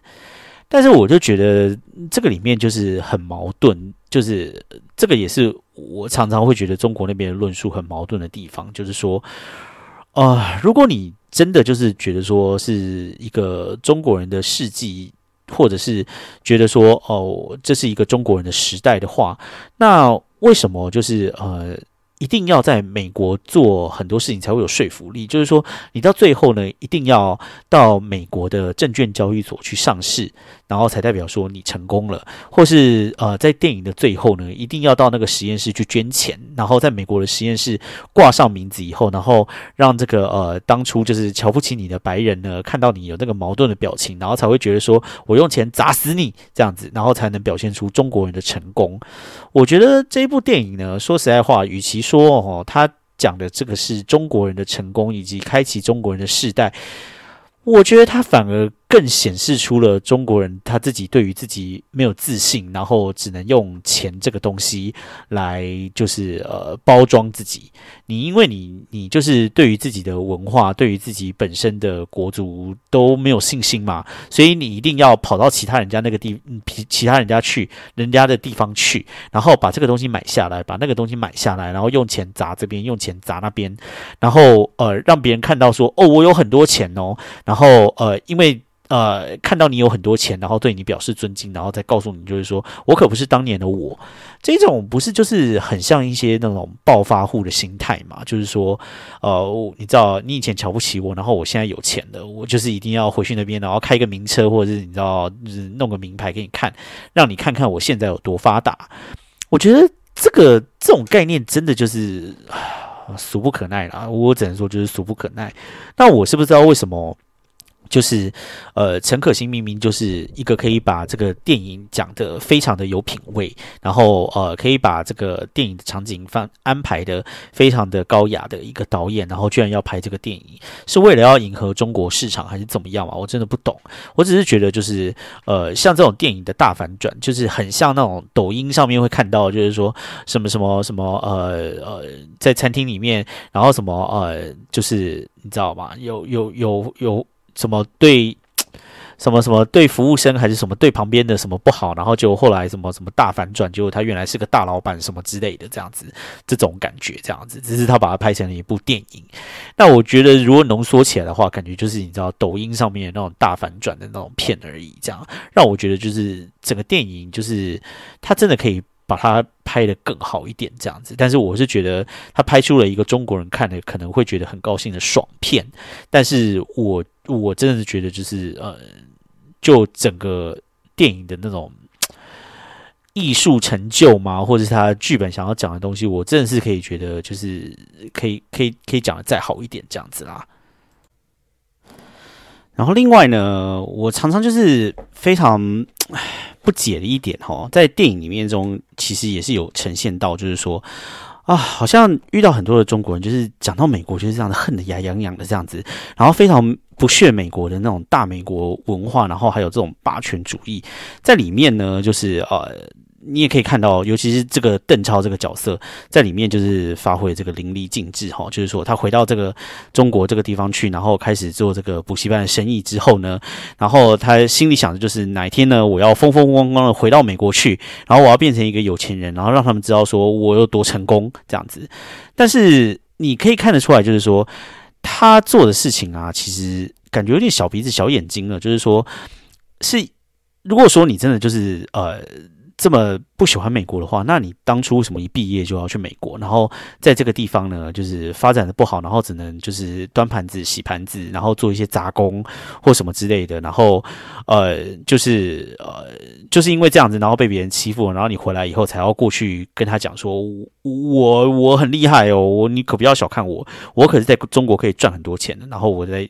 但是我就觉得这个里面就是很矛盾，就是这个也是我常常会觉得中国那边论述很矛盾的地方，就是说，啊，如果你真的就是觉得说是一个中国人的事迹，或者是觉得说哦这是一个中国人的时代的话，那为什么就是呃？一定要在美国做很多事情才会有说服力，就是说，你到最后呢，一定要到美国的证券交易所去上市，然后才代表说你成功了，或是呃，在电影的最后呢，一定要到那个实验室去捐钱，然后在美国的实验室挂上名字以后，然后让这个呃当初就是瞧不起你的白人呢，看到你有那个矛盾的表情，然后才会觉得说我用钱砸死你这样子，然后才能表现出中国人的成功。我觉得这一部电影呢，说实在话，与其说哦，他讲的这个是中国人的成功以及开启中国人的世代，我觉得他反而。更显示出了中国人他自己对于自己没有自信，然后只能用钱这个东西来就是呃包装自己。你因为你你就是对于自己的文化，对于自己本身的国族都没有信心嘛，所以你一定要跑到其他人家那个地，其其他人家去人家的地方去，然后把这个东西买下来，把那个东西买下来，然后用钱砸这边，用钱砸那边，然后呃让别人看到说哦我有很多钱哦，然后呃因为。呃，看到你有很多钱，然后对你表示尊敬，然后再告诉你，就是说我可不是当年的我，这种不是就是很像一些那种暴发户的心态嘛？就是说，呃，你知道你以前瞧不起我，然后我现在有钱了，我就是一定要回去那边，然后开个名车，或者是你知道，就是弄个名牌给你看，让你看看我现在有多发达。我觉得这个这种概念真的就是俗不可耐了，我只能说就是俗不可耐。那我是不是知道为什么？就是，呃，陈可辛明明就是一个可以把这个电影讲的非常的有品味，然后呃，可以把这个电影的场景放安排的非常的高雅的一个导演，然后居然要拍这个电影，是为了要迎合中国市场还是怎么样嘛？我真的不懂。我只是觉得就是，呃，像这种电影的大反转，就是很像那种抖音上面会看到，就是说什么什么什么，呃呃，在餐厅里面，然后什么呃，就是你知道吗？有有有有。什么对什么什么对服务生还是什么对旁边的什么不好，然后就后来什么什么大反转，结果他原来是个大老板什么之类的这样子，这种感觉这样子，只是他把它拍成了一部电影。那我觉得如果浓缩起来的话，感觉就是你知道抖音上面那种大反转的那种片而已，这样让我觉得就是整个电影就是他真的可以。把它拍得更好一点，这样子。但是我是觉得他拍出了一个中国人看的可能会觉得很高兴的爽片。但是我我真的是觉得，就是呃，就整个电影的那种艺术成就嘛，或者是他剧本想要讲的东西，我真的是可以觉得，就是可以可以可以讲的再好一点这样子啦。然后另外呢，我常常就是非常。不解的一点哈，在电影里面中，其实也是有呈现到，就是说啊，好像遇到很多的中国人，就是讲到美国就是这样的恨得牙痒痒的这样子，然后非常不屑美国的那种大美国文化，然后还有这种霸权主义在里面呢，就是呃。你也可以看到，尤其是这个邓超这个角色在里面就是发挥这个淋漓尽致哈，就是说他回到这个中国这个地方去，然后开始做这个补习班的生意之后呢，然后他心里想的就是哪一天呢，我要风风光光的回到美国去，然后我要变成一个有钱人，然后让他们知道说我有多成功这样子。但是你可以看得出来，就是说他做的事情啊，其实感觉有点小鼻子小眼睛了，就是说是如果说你真的就是呃。这么不喜欢美国的话，那你当初为什么一毕业就要去美国？然后在这个地方呢，就是发展的不好，然后只能就是端盘子、洗盘子，然后做一些杂工或什么之类的。然后呃，就是呃，就是因为这样子，然后被别人欺负，然后你回来以后才要过去跟他讲说，我我很厉害哦，我你可不要小看我，我可是在中国可以赚很多钱的。然后我在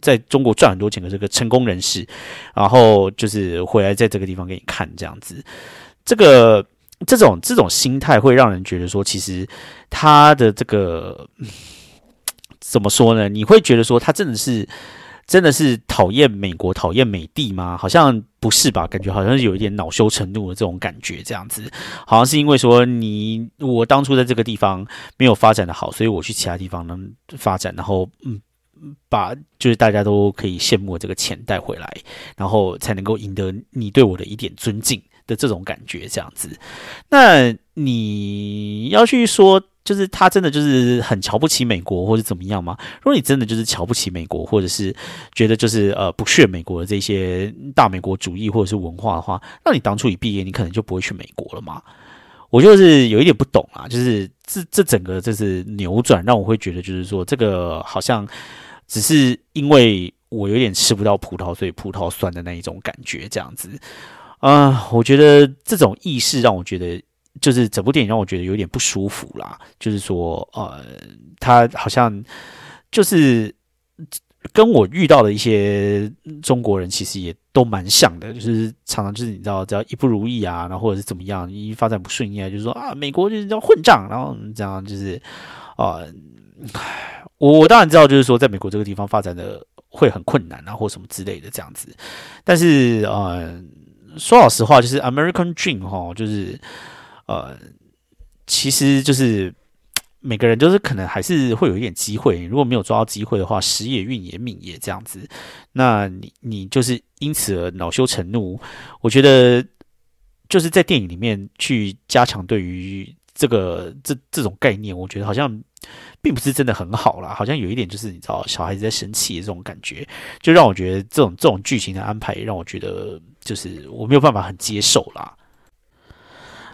在中国赚很多钱的这个成功人士，然后就是回来在这个地方给你看这样子。这个这种这种心态会让人觉得说，其实他的这个怎么说呢？你会觉得说，他真的是真的是讨厌美国、讨厌美帝吗？好像不是吧？感觉好像是有一点恼羞成怒的这种感觉，这样子，好像是因为说你我当初在这个地方没有发展的好，所以我去其他地方能发展，然后嗯，把就是大家都可以羡慕这个钱带回来，然后才能够赢得你对我的一点尊敬。的这种感觉，这样子，那你要去说，就是他真的就是很瞧不起美国，或者怎么样吗？如果你真的就是瞧不起美国，或者是觉得就是呃不屑美国的这些大美国主义或者是文化的话，那你当初一毕业，你可能就不会去美国了嘛？我就是有一点不懂啊，就是这这整个就是扭转，让我会觉得就是说，这个好像只是因为我有点吃不到葡萄，所以葡萄酸的那一种感觉，这样子。啊，我觉得这种意识让我觉得，就是整部电影让我觉得有点不舒服啦。就是说，呃，他好像就是跟我遇到的一些中国人，其实也都蛮像的。就是常常就是你知道，只要一不如意啊，然后或者是怎么样，一发展不顺意啊，就是说啊，美国就是要混账，然后这样就是啊，我我当然知道，就是说在美国这个地方发展的会很困难啊，或什么之类的这样子，但是呃。说老实话，就是 American Dream 哈，就是呃，其实就是 每个人都是可能还是会有一点机会。如果没有抓到机会的话，时也运也命也这样子。那你你就是因此而恼羞成怒。我觉得就是在电影里面去加强对于这个这这种概念，我觉得好像并不是真的很好啦，好像有一点就是你知道小孩子在生气的这种感觉，就让我觉得这种这种剧情的安排让我觉得。就是我没有办法很接受啦。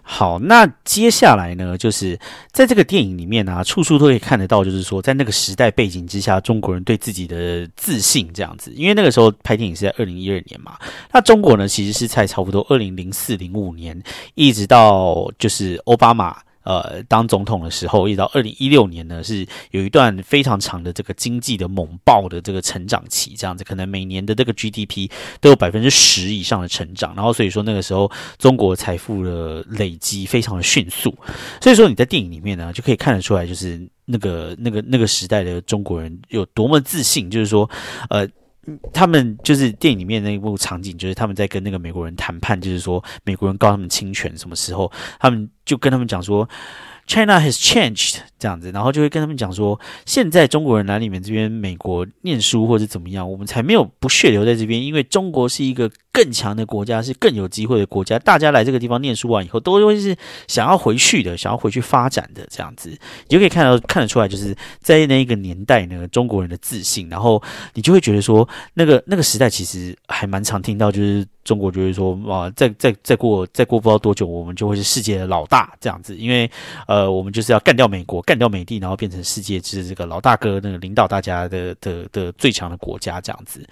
好，那接下来呢，就是在这个电影里面呢，处处都可以看得到，就是说在那个时代背景之下，中国人对自己的自信这样子。因为那个时候拍电影是在二零一二年嘛，那中国呢其实是在差不多二零零四零五年，一直到就是奥巴马。呃，当总统的时候，一直到二零一六年呢，是有一段非常长的这个经济的猛爆的这个成长期，这样子，可能每年的这个 GDP 都有百分之十以上的成长，然后所以说那个时候中国财富的累积非常的迅速，所以说你在电影里面呢就可以看得出来，就是那个那个那个时代的中国人有多么自信，就是说，呃。他们就是电影里面那一幕场景，就是他们在跟那个美国人谈判，就是说美国人告他们侵权，什么时候他们就跟他们讲说。China has changed 这样子，然后就会跟他们讲说，现在中国人来你们这边美国念书或者怎么样，我们才没有不屑留在这边，因为中国是一个更强的国家，是更有机会的国家。大家来这个地方念书完以后，都会是想要回去的，想要回去发展的这样子。你就可以看到看得出来，就是在那一个年代呢，中国人的自信，然后你就会觉得说，那个那个时代其实还蛮常听到，就是中国就会说啊，再再再过再过不知道多久，我们就会是世界的老大这样子，因为。呃，我们就是要干掉美国，干掉美帝，然后变成世界之这个老大哥，那个领导大家的的的最强的国家这样子。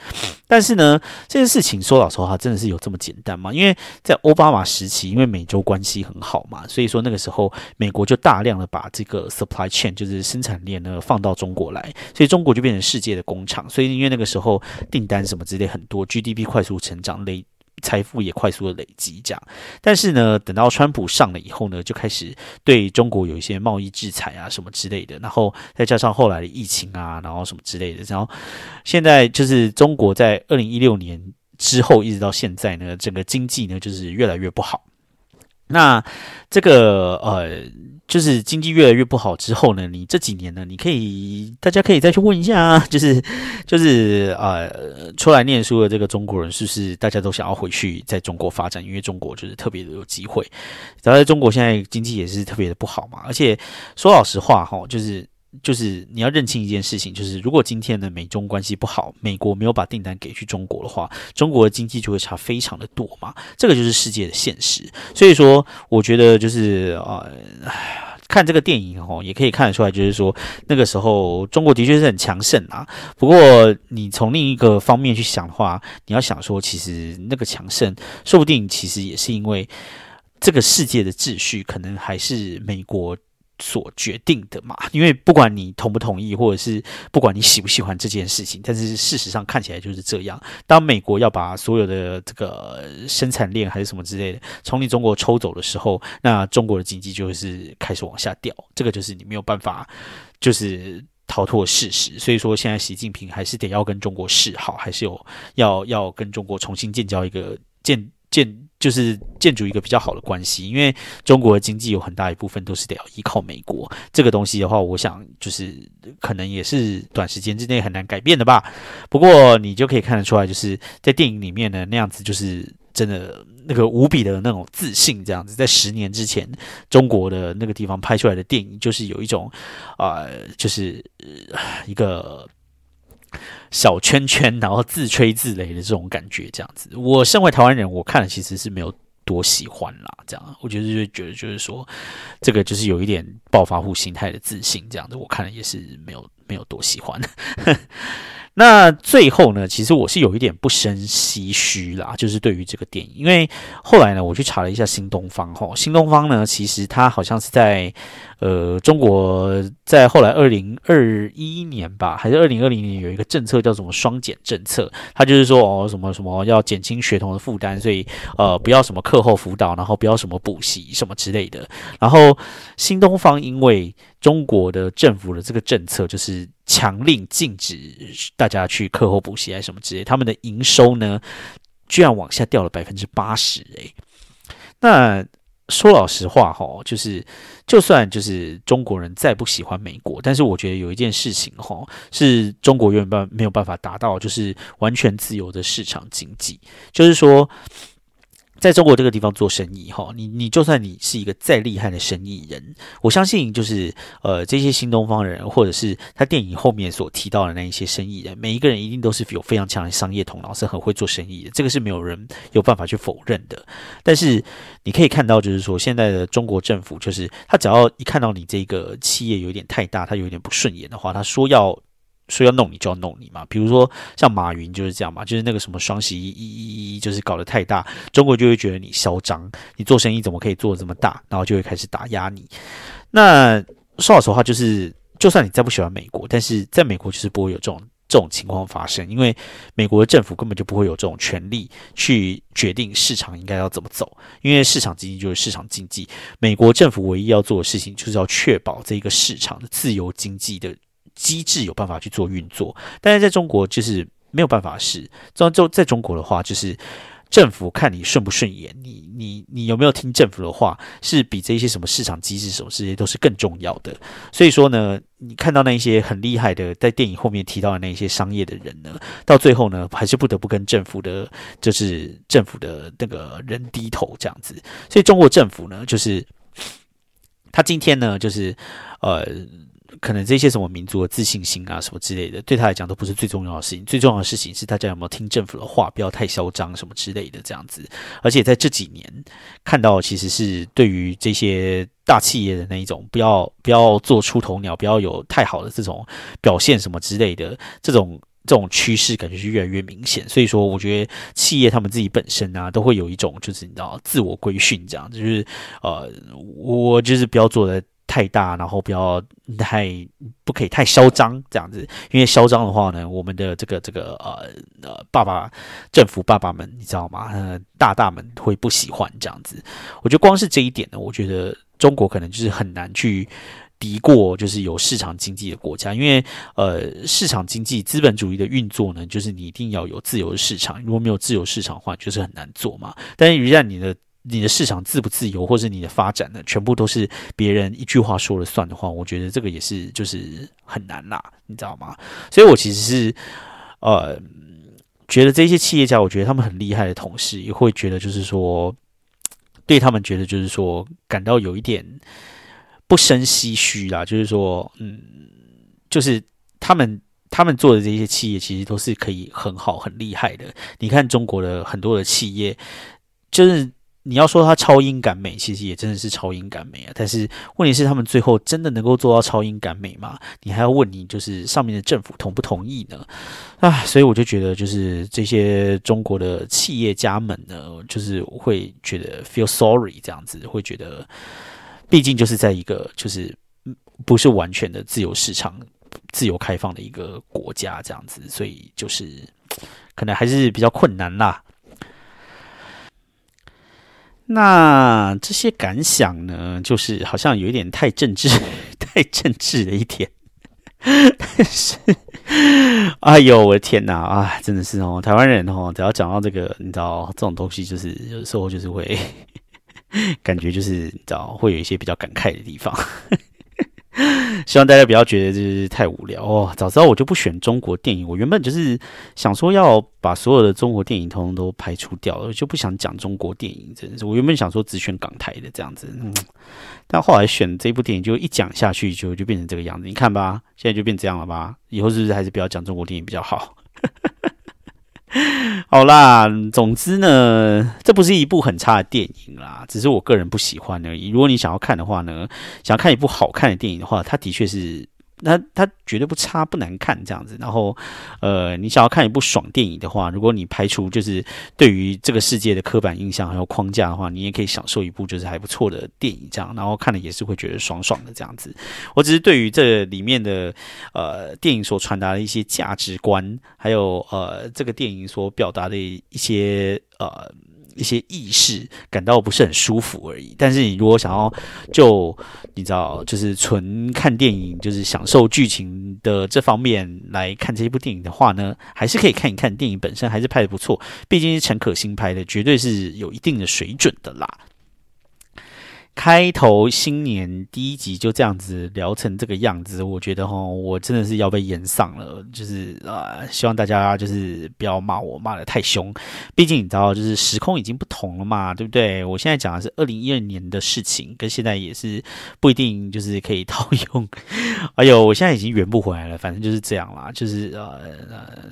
但是呢，这件事情说老实话，真的是有这么简单吗？因为在奥巴马时期，因为美洲关系很好嘛，所以说那个时候美国就大量的把这个 supply chain 就是生产链呢放到中国来，所以中国就变成世界的工厂。所以因为那个时候订单什么之类很多，GDP 快速成长，累。财富也快速的累积，这样。但是呢，等到川普上了以后呢，就开始对中国有一些贸易制裁啊，什么之类的。然后再加上后来的疫情啊，然后什么之类的。然后现在就是中国在二零一六年之后一直到现在呢，整个经济呢就是越来越不好。那这个呃。就是经济越来越不好之后呢，你这几年呢，你可以大家可以再去问一下啊，就是就是呃，出来念书的这个中国人是不是大家都想要回去在中国发展？因为中国就是特别的有机会。然后在中国现在经济也是特别的不好嘛，而且说老实话哈，就是就是你要认清一件事情，就是如果今天的美中关系不好，美国没有把订单给去中国的话，中国的经济就会差非常的多嘛。这个就是世界的现实。所以说，我觉得就是啊。看这个电影哦，也可以看得出来，就是说那个时候中国的确是很强盛啊。不过你从另一个方面去想的话，你要想说，其实那个强盛，说不定其实也是因为这个世界的秩序，可能还是美国。所决定的嘛，因为不管你同不同意，或者是不管你喜不喜欢这件事情，但是事实上看起来就是这样。当美国要把所有的这个生产链还是什么之类的从你中国抽走的时候，那中国的经济就是开始往下掉。这个就是你没有办法，就是逃脱事实。所以说，现在习近平还是得要跟中国示好，还是有要要跟中国重新建交一个建建。就是建筑一个比较好的关系，因为中国的经济有很大一部分都是得要依靠美国。这个东西的话，我想就是可能也是短时间之内很难改变的吧。不过你就可以看得出来，就是在电影里面呢，那样子就是真的那个无比的那种自信，这样子。在十年之前，中国的那个地方拍出来的电影，就是有一种啊，就是一个。小圈圈，然后自吹自擂的这种感觉，这样子。我身为台湾人，我看了其实是没有多喜欢啦。这样，我觉得就觉得就是说，这个就是有一点暴发户心态的自信，这样子，我看了也是没有没有多喜欢。那最后呢，其实我是有一点不生唏嘘啦，就是对于这个电影，因为后来呢，我去查了一下新东方，吼，新东方呢，其实它好像是在。呃，中国在后来二零二一年吧，还是二零二零年有一个政策叫什么双减政策，它就是说哦什么什么要减轻学童的负担，所以呃不要什么课后辅导，然后不要什么补习什么之类的。然后新东方因为中国的政府的这个政策就是强令禁止大家去课后补习还是什么之类，他们的营收呢居然往下掉了百分之八十诶，那。说老实话，哈，就是就算就是中国人再不喜欢美国，但是我觉得有一件事情，哈，是中国原本没有办法达到，就是完全自由的市场经济，就是说。在中国这个地方做生意，哈，你你就算你是一个再厉害的生意人，我相信就是呃这些新东方人，或者是他电影后面所提到的那一些生意人，每一个人一定都是有非常强的商业头脑，是很会做生意的，这个是没有人有办法去否认的。但是你可以看到，就是说现在的中国政府，就是他只要一看到你这个企业有点太大，他有点不顺眼的话，他说要。说要弄你就要弄你嘛，比如说像马云就是这样嘛，就是那个什么双十一一一一，就是搞得太大，中国就会觉得你嚣张，你做生意怎么可以做这么大，然后就会开始打压你。那说老实话，就是就算你再不喜欢美国，但是在美国就是不会有这种这种情况发生，因为美国的政府根本就不会有这种权利去决定市场应该要怎么走，因为市场经济就是市场经济，美国政府唯一要做的事情就是要确保这个市场的自由经济的。机制有办法去做运作，但是在中国就是没有办法是，这就在中国的话，就是政府看你顺不顺眼，你你你有没有听政府的话，是比这些什么市场机制什么这些都是更重要的。所以说呢，你看到那一些很厉害的，在电影后面提到的那些商业的人呢，到最后呢，还是不得不跟政府的，就是政府的那个人低头这样子。所以中国政府呢，就是他今天呢，就是呃。可能这些什么民族的自信心啊，什么之类的，对他来讲都不是最重要的事情。最重要的事情是大家有没有听政府的话，不要太嚣张什么之类的这样子。而且在这几年看到，其实是对于这些大企业的那一种，不要不要做出头鸟，不要有太好的这种表现什么之类的，这种这种趋势感觉是越来越明显。所以说，我觉得企业他们自己本身啊，都会有一种就是你知道自我规训这样，就是呃，我就是不要做的。太大，然后不要太不可以太嚣张这样子，因为嚣张的话呢，我们的这个这个呃呃爸爸政府爸爸们，你知道吗？呃，大大们会不喜欢这样子。我觉得光是这一点呢，我觉得中国可能就是很难去敌过，就是有市场经济的国家，因为呃市场经济资本主义的运作呢，就是你一定要有自由市场，如果没有自由市场的话，就是很难做嘛。但是一旦你的你的市场自不自由，或是你的发展呢，全部都是别人一句话说了算的话，我觉得这个也是就是很难啦，你知道吗？所以我其实是呃觉得这些企业家，我觉得他们很厉害的同时，也会觉得就是说，对他们觉得就是说感到有一点不生唏嘘啦，就是说，嗯，就是他们他们做的这些企业，其实都是可以很好很厉害的。你看中国的很多的企业，就是。你要说它超英赶美，其实也真的是超英赶美啊。但是问题是，他们最后真的能够做到超英赶美吗？你还要问你，就是上面的政府同不同意呢？啊，所以我就觉得，就是这些中国的企业家们呢，就是会觉得 feel sorry 这样子，会觉得，毕竟就是在一个就是不是完全的自由市场、自由开放的一个国家这样子，所以就是可能还是比较困难啦。那这些感想呢，就是好像有一点太政治、太政治了一点。但是，哎呦，我的天哪啊，真的是哦，台湾人哦，只要讲到这个，你知道这种东西，就是有时候就是会 感觉就是你知道会有一些比较感慨的地方。希望大家不要觉得就是太无聊哦。早知道我就不选中国电影。我原本就是想说要把所有的中国电影通通都排除掉了，就不想讲中国电影。真的是，我原本想说只选港台的这样子，但后来选这部电影，就一讲下去就就变成这个样子。你看吧，现在就变这样了吧？以后是不是还是不要讲中国电影比较好？好啦，总之呢，这不是一部很差的电影啦，只是我个人不喜欢而已。如果你想要看的话呢，想要看一部好看的电影的话，它的确是。那它绝对不差不难看这样子，然后，呃，你想要看一部爽电影的话，如果你排除就是对于这个世界的刻板印象还有框架的话，你也可以享受一部就是还不错的电影这样，然后看了也是会觉得爽爽的这样子。我只是对于这里面的呃电影所传达的一些价值观，还有呃这个电影所表达的一些呃。一些意识感到不是很舒服而已，但是你如果想要就你知道，就是纯看电影，就是享受剧情的这方面来看这一部电影的话呢，还是可以看一看电影本身还是拍的不错，毕竟是陈可辛拍的，绝对是有一定的水准的啦。开头新年第一集就这样子聊成这个样子，我觉得哈，我真的是要被演上了。就是啊，希望大家就是不要骂我骂的太凶，毕竟你知道，就是时空已经不同了嘛，对不对？我现在讲的是二零一二年的事情，跟现在也是不一定就是可以套用。哎呦，我现在已经圆不回来了，反正就是这样啦，就是呃呃。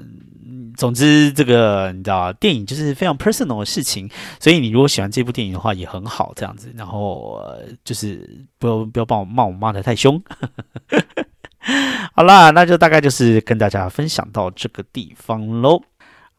总之，这个你知道，电影就是非常 personal 的事情，所以你如果喜欢这部电影的话，也很好，这样子。然后呃就是不要不要把我骂我骂的太凶。好啦，那就大概就是跟大家分享到这个地方喽。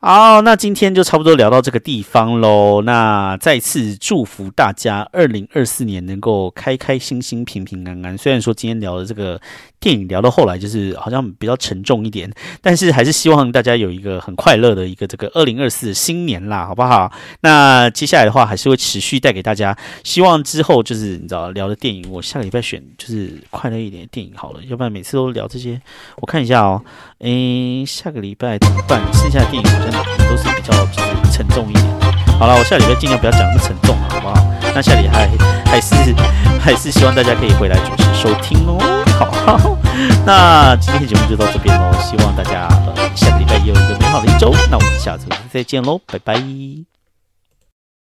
好，那今天就差不多聊到这个地方喽。那再次祝福大家，二零二四年能够开开心心、平平安安。虽然说今天聊的这个电影聊到后来就是好像比较沉重一点，但是还是希望大家有一个很快乐的一个这个二零二四新年啦，好不好？那接下来的话还是会持续带给大家。希望之后就是你知道聊的电影，我下个礼拜选就是快乐一点的电影好了，要不然每次都聊这些。我看一下哦，诶，下个礼拜怎么办？剩下的电影好像。都是比较就是沉重一点。好了，我下礼拜尽量不要讲那么沉重，好不好？那下礼拜还是还是希望大家可以回来准时收听哦。好，那今天的节目就到这边喽。希望大家呃下个礼拜也有一个美好的一周。那我们下次再见喽，拜拜。